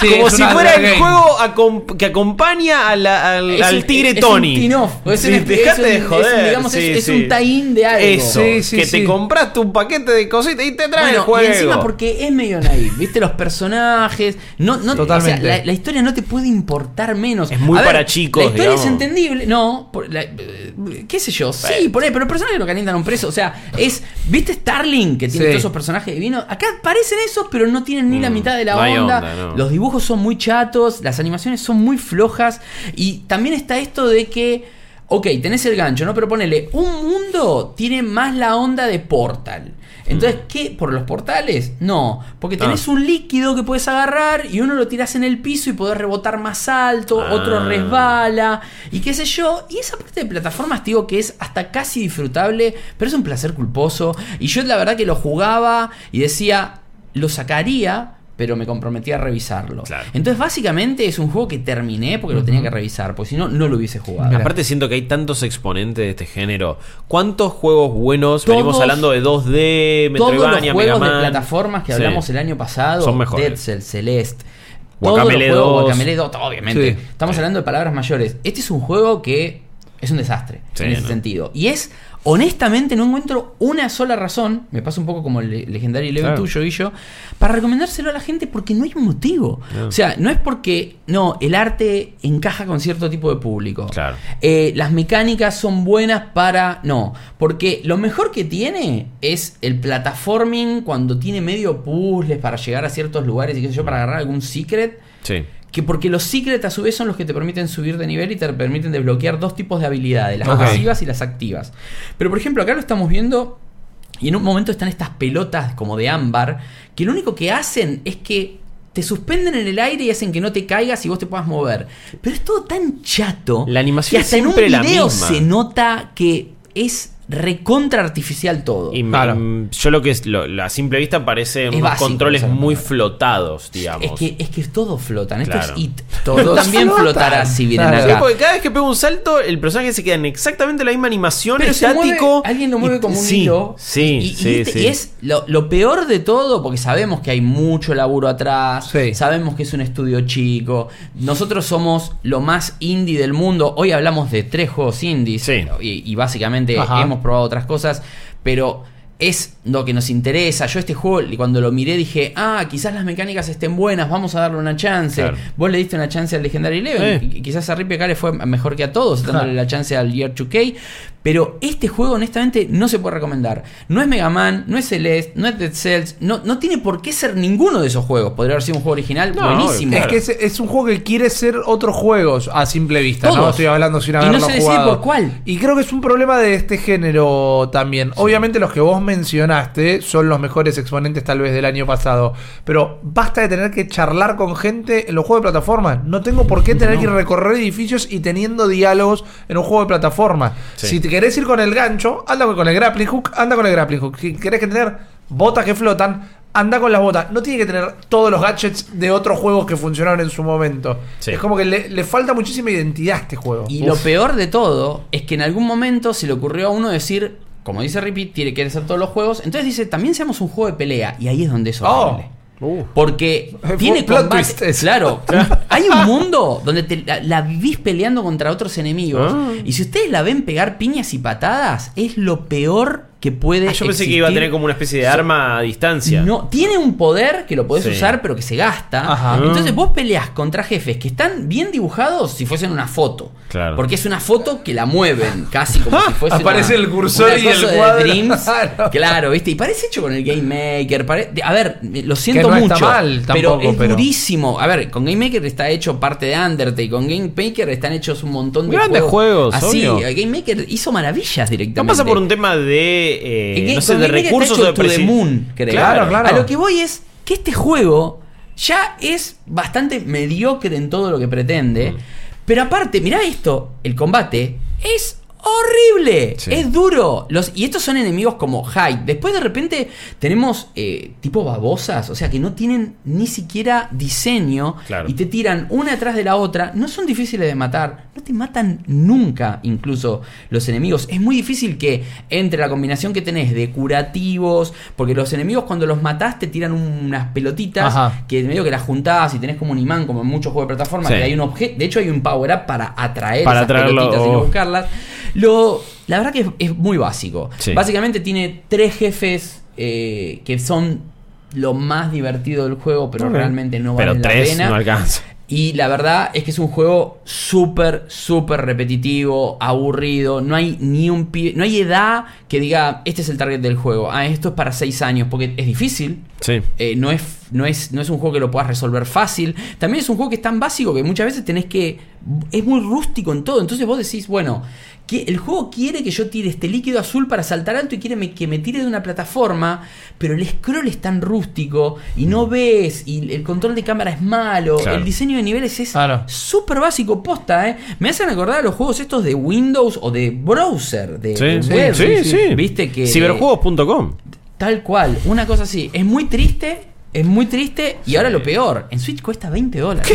Sí, como si fuera el Game. juego acom- que acompaña a la- al, Es al un- tigre es Tony. un. Es Sí, un- dejate es un- de es un, joder. digamos, sí, es- un tie-in de algo. Eso. Sí, sí, que sí. te compraste un paquete de cositas y te trae el juego. y encima porque es medio naive, ¿viste? Los personajes. No, no, Totalmente. o sea, la, la historia no te puede importar menos. Es muy A para chicos, La historia digamos. es entendible. No, por la- eh, qué sé yo. Sí, por ahí, pero el personaje lo calientan a un preso. O sea, es. ¿Viste Starling que tiene Sí. todos esos personajes divinos? Acá parecen esos, pero no tienen ni la Mm, mitad de la no onda. onda, no. Los dibujos son muy chatos, las animaciones son muy flojas. Y también está esto de que. Ok, tenés el gancho, ¿no? Pero ponele, un mundo tiene más la onda de Portal. Entonces, ¿qué? ¿Por los portales? No, porque tenés Ah. un líquido que puedes agarrar y uno lo tirás en el piso y podés rebotar más alto, Ah. otro resbala y qué sé yo. Y esa parte de plataformas, te digo que es hasta casi disfrutable, pero es un placer culposo. Y yo la verdad que lo jugaba y decía, lo sacaría, pero me comprometía a revisarlo. Claro. Entonces, básicamente es un juego que terminé porque lo tenía que revisar, porque si no, no lo hubiese jugado. Mira. Aparte siento que hay tantos exponentes de este género. ¿Cuántos juegos buenos? Venimos Todos- hablando de 2D, Todos los Metroidvania, juegos Mega de plataformas que Sí. hablamos el año pasado, Son mejores. Dead Cell, Celeste, Guacamelee todos los juegos, 2. Guacamelee 2, obviamente. Sí. Estamos hablando de palabras mayores. Este es un juego que es un desastre Sí, en ese ¿no? sentido. Y es, honestamente, no encuentro una sola razón, me pasa un poco como el le- Legendary Eleven Claro. tuyo y yo, para recomendárselo a la gente porque no hay un motivo. No. O sea, no es porque, no, el arte encaja con cierto tipo de público. Claro. Eh, las mecánicas son buenas para. No, porque lo mejor que tiene es el plataforming cuando tiene medio puzzles para llegar a ciertos lugares y qué sé yo, para agarrar algún secret. Sí. Que porque los secrets a su vez son los que te permiten subir de nivel y te permiten desbloquear dos tipos de habilidades, las pasivas y las activas. Pero por ejemplo, acá lo estamos viendo y en un momento están estas pelotas como de ámbar que lo único que hacen es que te suspenden en el aire y hacen que no te caigas y vos te puedas mover. Pero es todo tan chato La animación que es hasta en un la video misma. se nota que es recontra artificial todo. Y Claro. mm, yo lo que es lo- la simple vista parece unos básico, controles o sea, muy flotados, digamos. es que es que todos flotan. Esto Claro. es it. Todo también flotan. flotará si vienen Claro. Sí, acá. porque cada vez que pega un salto, el personaje se queda en exactamente la misma animación, Pero estático. mueve- alguien lo mueve y- como un sí, hilo. Sí, y, y sí, este- sí. y es lo, lo peor de todo, porque sabemos que hay mucho laburo atrás. Sí. Sabemos que es un estudio chico. Nosotros somos lo más indie del mundo. Hoy hablamos de tres juegos indies. Sí. Y, y básicamente Ajá. hemos probado otras cosas. Pero es lo que nos interesa. Yo este juego, cuando lo miré, dije, ah, quizás las mecánicas estén buenas, vamos a darle una chance. Claro. Vos le diste una chance al Legendary Eleven. Eh. Qu- Quizás a Rippy acá le fue mejor que a todos, dándole la chance al Year 2K. Pero este juego, honestamente, no se puede recomendar. No es Mega Man, no es Celeste, no es Dead Cells. No, no tiene por qué ser ninguno de esos juegos. Podría haber sido un juego original No, buenísimo. Es que es, es un juego que quiere ser otros juegos a simple vista, ¿no? Estoy hablando sin Y no haberlo se decide por cuál. Y creo que es un problema de este género también. Obviamente los que vos mencionaste son los mejores exponentes tal vez del año pasado. Pero basta de tener que charlar con gente en los juegos de plataforma. No tengo por qué tener que recorrer edificios y teniendo diálogos en un juego de plataforma. Sí. Si te querés ir con el gancho, anda con el grappling hook, anda con el grappling hook. Si querés que tener botas que flotan, anda con las botas. No tiene que tener todos los gadgets de otros juegos que funcionaron en su momento. Sí. Es como que le, le falta muchísima identidad a este juego. Y Uf. lo peor de todo es que en algún momento se le ocurrió a uno decir, como dice Rippy, tiene que ser todos los juegos. Entonces dice, también seamos un juego de pelea. Y ahí es donde es horrible. Oh. Porque Fue tiene combate. Claro, hay un mundo donde te la, la vivís peleando contra otros enemigos. Ah. Y si ustedes la ven pegar piñas y patadas, es lo peor que puede Ah, yo pensé que iba a tener como una especie de arma a distancia. No, tiene un poder que lo podés Sí. usar, pero que se gasta. Ajá. Entonces vos peleas contra jefes que están bien dibujados si fuesen una foto. Claro. Porque es una foto que la mueven, casi como si fuese Aparece una- el cursor una y el cosa de cuadro. Dreams. Claro. Claro, ¿viste? Y parece hecho con el Game Maker. pare- A ver, lo siento no está mucho. mal pero es pero- durísimo. A ver, con Game Maker está hecho parte de Undertale. Con Game Maker están hechos un montón de Grandes juegos, Así, obvio. Game Maker hizo maravillas directamente. No pasa por un tema de. Eh, no sé, de recursos o de to the presi- moon, creo. Claro, claro. A lo que voy es que este juego ya es bastante mediocre en todo lo que pretende. Mm. Pero aparte, mirá esto: el combate es horrible, Sí. es duro. Los, y estos son enemigos como Hyde. Después de repente tenemos eh, tipo babosas, o sea que no tienen ni siquiera diseño Claro. y te tiran una atrás de la otra. No son difíciles de matar, no te matan nunca, incluso los enemigos. Es muy difícil que entre la combinación que tenés de curativos, porque los enemigos cuando los matás te tiran unas pelotitas Ajá. que medio que las juntás y tenés como un imán, como en muchos juegos de plataforma, Sí. que hay un objeto. De hecho, hay un power up para atraer Para esas pelotitas y no oh. buscarlas. Lo, la verdad que es, es muy básico. Sí. Básicamente tiene tres jefes eh, que son lo más divertido del juego, pero realmente no Pero valen la tres pena. no alcanza. Y la verdad es que es un juego súper, súper repetitivo, aburrido. No hay ni un pibe, no hay edad que diga, este es el target del juego. Ah, esto es para 6 años, porque es difícil. Sí. eh, no es no es, no es un juego que lo puedas resolver fácil. También es un juego que es tan básico que muchas veces tenés que. Es muy rústico en todo. Entonces vos decís, bueno, que el juego quiere que yo tire este líquido azul para saltar alto y quiere me- que me tire de una plataforma, pero el scroll es tan rústico y no ves, y el control de cámara es malo, Claro. el diseño de niveles es Claro. súper básico, posta, ¿eh? Me hacen acordar a los juegos estos de Windows o de browser, de, de Sí, web. sí, sí. Viste que. Ciberjuegos.com. Tal cual, una cosa así. Es muy triste, es muy triste. Y ahora lo peor, en Switch cuesta 20 dólares.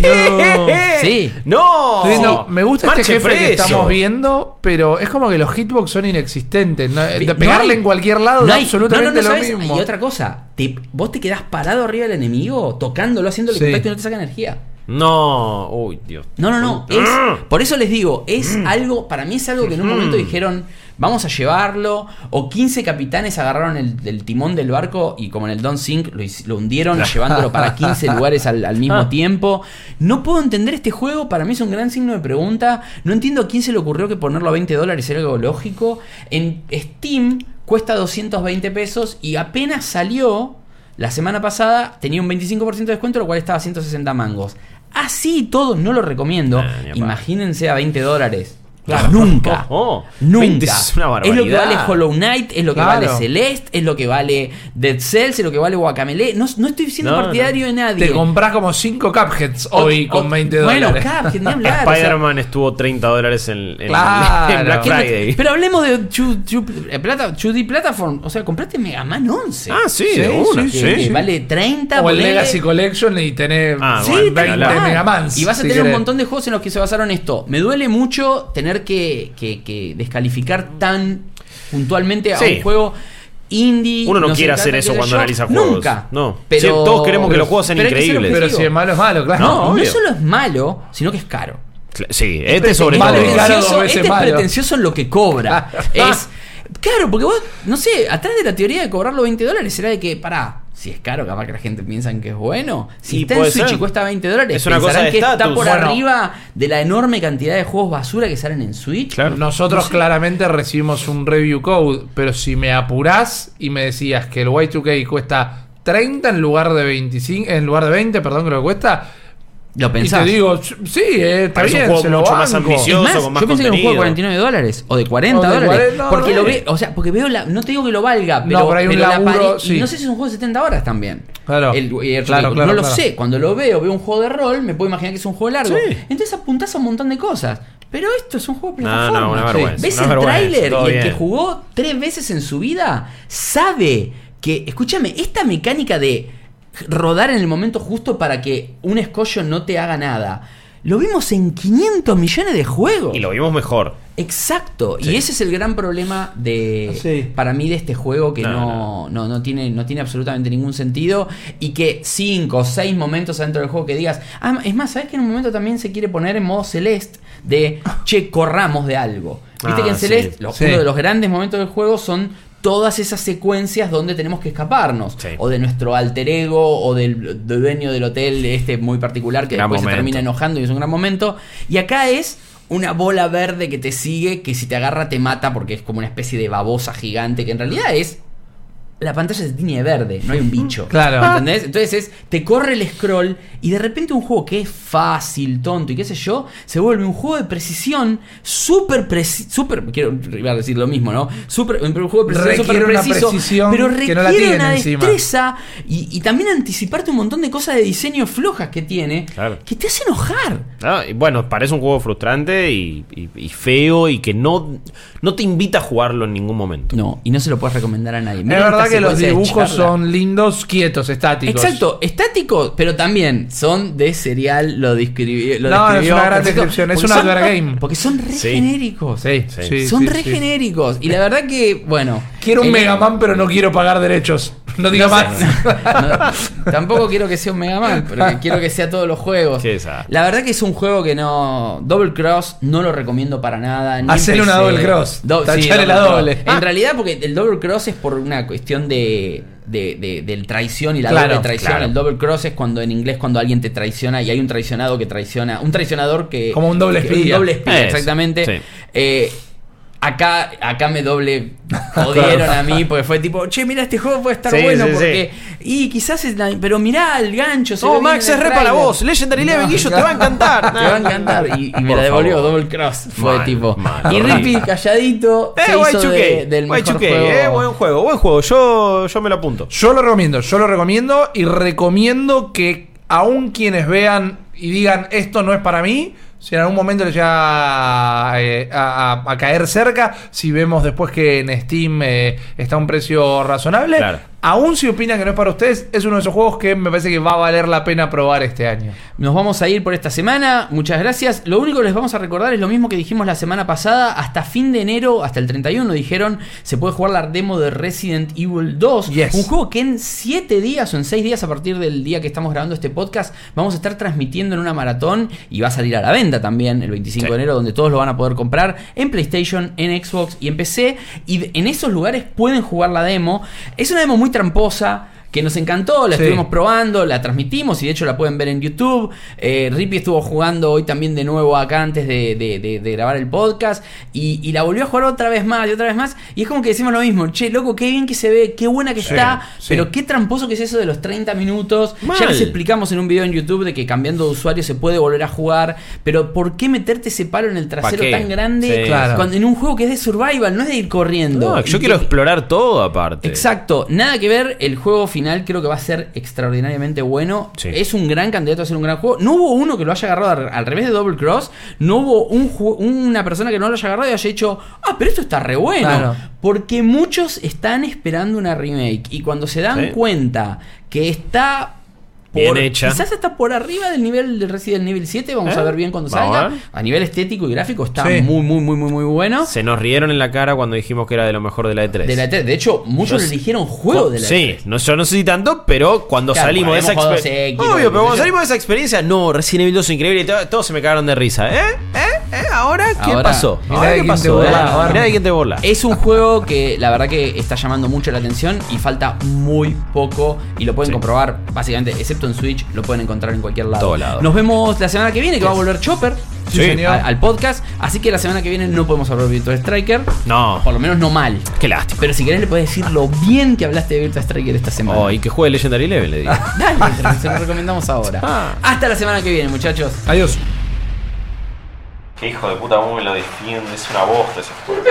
Sí. ¡No! Estoy viendo- me gusta Marche este jefe que estamos viendo, pero es como que los hitbox son inexistentes. ¿no? De No pegarle hay- en cualquier lado no hay- absolutamente no, no, no, lo ¿sabes? mismo. Y otra cosa, te- vos te quedás parado arriba del enemigo, tocándolo, haciéndole Sí. contacto y no te saca energía. No, uy, Dios. No, no, no. Es, por eso les digo, es algo, para mí es algo que en un momento dijeron, vamos a llevarlo. O 15 capitanes agarraron el, el timón del barco y como en el Don't Sink lo, hundieron llevándolo para 15 lugares al, al mismo tiempo. No puedo entender este juego, para mí es un gran signo de pregunta. No entiendo a quién se le ocurrió que ponerlo a 20 dólares era algo lógico. En Steam cuesta 220 pesos y apenas salió. La semana pasada tenía un 25% de descuento, lo cual estaba a 160 mangos. Así todo, no lo recomiendo. Nah, ni a Imagínense a 20 dólares. Claro. Nunca. Oh, oh. Nunca. 20 es una lo que barbaridad. vale Hollow Knight, es lo que Claro. vale Celeste, es lo que vale Dead Cells, es lo que vale Guacamele. No, no estoy siendo No, partidario de nadie. Te compras como 5 Cupheads hoy o- con 20 Bueno, dólares. Cuphead, ni hablar. o sea, Spider-Man estuvo 30 dólares en, en- Claro. en Black ¿qué no- Friday. Pero hablemos de 2D Platform. O sea, compraste Mega Man 11. Ah, sí, Sí, de una, sí, sí. que, vale 30. o el. Legacy Collection y tenés Ah, Sí, bueno, tal 20 cual. Megamans. Y vas a si tener un montón de juegos en los que se basaron esto. Me duele mucho tener que, que- que descalificar tan puntualmente a Sí. un juego indie. Uno no quiere hacer eso cuando yo. analiza juegos. Nunca. No. Pero, Sí, todos queremos que los juegos sean increíbles. Pero si es malo, es malo, claro. No, no, solo es malo, sino que es caro. Sí, este sobre Malo todo. pretencioso, este es malo. pretencioso en lo que cobra. es. Claro, porque vos, no sé, atrás de la teoría de cobrarlo 20 dólares será de que, pará, si es caro, capaz que la gente piensa que es bueno. Si Y está en Switch ser. y cuesta 20 dólares, Es una cosa de que está por Bueno. arriba de la enorme cantidad de juegos basura que salen en Switch. Claro. Nosotros claramente recibimos un review code, pero si me apurás y me decías que el Y2K cuesta 30 en lugar de 25, en lugar de 20, perdón, que lo que cuesta, Lo y pensás. te digo, sí, eh, está Parece un bien, juego se lo mucho más banco. ambicioso. Es más, con más yo pensé que era un juego de contenido. 49 dólares o de 40 O de dólares. 40, no, porque no lo es. veo, o sea, porque veo la. No te digo que lo valga, pero, No, pero hay un la laburo, pare- sí. Y no sé si es un juego de 70 horas también. Claro. El- el- Claro, no claro, lo claro. sé. Cuando lo veo, veo un juego de rol, me puedo imaginar que es un juego largo. Sí. Entonces apuntás a un montón de cosas. Pero esto es un juego de No, plataforma. no, una vergüenza, ¿Ves una el vergüenza, tráiler? todo Y el que bien. jugó tres veces en su vida sabe que, escúchame, esta mecánica de rodar en el momento justo para que un escollo no te haga nada. Lo vimos en 500 millones de juegos. Y lo vimos mejor. Exacto. Sí. Y ese es el gran problema de Sí. para mí de este juego que No, no, no, no tiene, no tiene absolutamente ningún sentido. Y que cinco o seis momentos adentro del juego que digas. Ah, es más, ¿sabes que en un momento también se quiere poner en modo celeste? De che, corramos de algo. Viste Ah, que en sí. Celeste, Sí. uno de los grandes momentos del juego son todas esas secuencias donde tenemos que escaparnos. Sí. O de nuestro alter ego, o del, del dueño del hotel este muy particular que Gran después se termina enojando y es un gran momento. Y acá es una bola verde que te sigue, que si te agarra te mata porque es como una especie de babosa gigante que en realidad es... La pantalla se tiñe de verde, no hay un bicho. Claro. ¿Entendés? Entonces es, te corre el scroll y de repente un juego que es fácil, tonto y qué sé yo, se vuelve un juego de precisión súper preciso. Súper, quiero iba a decir lo mismo, ¿no? Súper, un juego de precisión súper una preciso, precisión pero que requiere no la tiene una destreza y, y también anticiparte un montón de cosas de diseño flojas que tiene Claro. que te hace enojar. Ah, y bueno, parece un juego frustrante y, y- y feo y que no, no te invita a jugarlo en ningún momento. No, y no se lo puedes recomendar a nadie. Es verdad esta que los dibujos son lindos, quietos, estáticos. Exacto, estáticos, pero también son de serial, lo describió. Lo No, es una gran descripción, es porque un son- advert game. Porque son re Sí. genéricos. Sí, Sí. sí, son sí, re sí. genéricos. Y la verdad que, bueno. Quiero un el- Mega Man, pero no quiero pagar derechos. No diga no sé, más. no, tampoco quiero que sea un Mega Man, pero que quiero que sea todos los juegos. Qué. La verdad que es un juego que no. Double Cross no lo recomiendo para nada. Hacer una. Double Cross. Do- sí, Tachale la Cross. doble. En realidad, porque el Double Cross es por una cuestión de. De, de- del traición y la Claro, doble traición. claro. El double cross es cuando en inglés cuando alguien te traiciona y hay un traicionado que traiciona. Un traicionador que. Como un doble espía. Un doble espía, Es, exactamente. sí. Eh, Acá, acá me doble jodieron a mí porque fue tipo, che, mira, este juego puede estar Sí, bueno sí, porque. Y quizás es la- Pero mirá el gancho. se bien Max es re para tráiler". vos. Legendary Eleven, No, Guillo, te va a encantar. Te va a encantar. Y, y me Por la devolvió favor. Double Cross. Fue Mal, tipo. mal, y. Rippy calladito. Eh, se hizo Y2K, de- del mejor Y2K, juego. eh, buen juego, buen juego. Yo, yo me lo apunto. Yo lo recomiendo, yo lo recomiendo y recomiendo que aún quienes vean y digan esto no es para mí, si en algún momento les llega a, eh, a- a- caer cerca, si vemos después que en Steam eh, está un precio razonable, Claro. Aún si opinan que no es para ustedes, es uno de esos juegos que me parece que va a valer la pena probar este año. Nos vamos a ir por esta semana. Muchas gracias. Lo único que les vamos a recordar es lo mismo que dijimos la semana pasada. Hasta fin de enero, hasta el 31, dijeron, se puede jugar la demo de Resident Evil 2. Yes. Un juego que en 7 días o en 6 días a partir del día que estamos grabando este podcast, vamos a estar transmitiendo en una maratón y va a salir a la venta también el 25 Sí. de enero, donde todos lo van a poder comprar en PlayStation, en Xbox y en PC. Y en esos lugares pueden jugar la demo. Es una demo muy tramposa. Que nos encantó, la Sí. estuvimos probando, la transmitimos y de hecho la pueden ver en YouTube. Eh, Rippy estuvo jugando hoy también de nuevo acá antes de, de- de- de grabar el podcast y, y la volvió a jugar otra vez más y otra vez más. Y es como que decimos lo mismo, che, loco, qué bien que se ve, qué buena que Sí, está, sí. pero qué tramposo que es eso de los 30 minutos. Ya les explicamos en un video en YouTube de que cambiando de usuario se puede volver a jugar, pero ¿por qué meterte ese palo en el trasero tan grande Claro. cuando en un juego que es de survival, no es de ir corriendo? No, Y yo que- quiero explorar todo aparte. Exacto, nada que ver, el juego final creo que va a ser extraordinariamente bueno. Sí. Es un gran candidato a ser un gran juego. No hubo uno que lo haya agarrado al, revés de Double Cross, no hubo un una persona que no lo haya agarrado y haya dicho, ah, pero esto está re bueno. Claro. Porque muchos están esperando una remake y cuando se dan Sí. cuenta que está... Bien hecha. Quizás está por arriba del nivel del Resident Evil 7, vamos ¿Eh? a ver bien cuando a salga. A nivel estético y gráfico está Sí. muy, muy, muy, muy, muy bueno. Se nos rieron en la cara cuando dijimos que era de lo mejor de la E3. De, la E3. de hecho, muchos Yo le eligieron juego de la E Sí, E3. no, yo no sé si tanto, pero cuando Claro, salimos de esa experiencia. Obvio, pero cuando salimos de esa experiencia, no, Resident Evil 2 es increíble y to- todos se me cagaron de risa. ¿Eh? ¿Eh? ¿Eh? ¿Ahora qué Ahora- pasó? ¿Ahora qué pasó? Mirá de quién te burla. Es un juego que la verdad que está llamando mucho la atención y falta muy poco y lo pueden Sí. comprobar básicamente, excepto en Switch, lo pueden encontrar en cualquier lado. Todo lado. Nos vemos la semana que viene que va a volver Chopper Sí, Sí. señor. al, podcast, así que la semana que viene no podemos hablar de Virtua Striker, No, por lo menos no mal. qué lástima. Pero si querés le puedes decir lo bien que hablaste de Virtua Striker esta semana. Oh, y que juegue Legendary Eleven, le digo. Dale, se lo recomendamos ahora. Ah. Hasta la semana que viene, muchachos. Adiós. Qué hijo de puta cómo me lo defiende, es una bosta ese juego.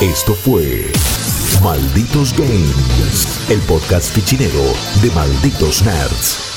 Esto fue Malditos Games, el podcast fichinero de Malditos Nerds.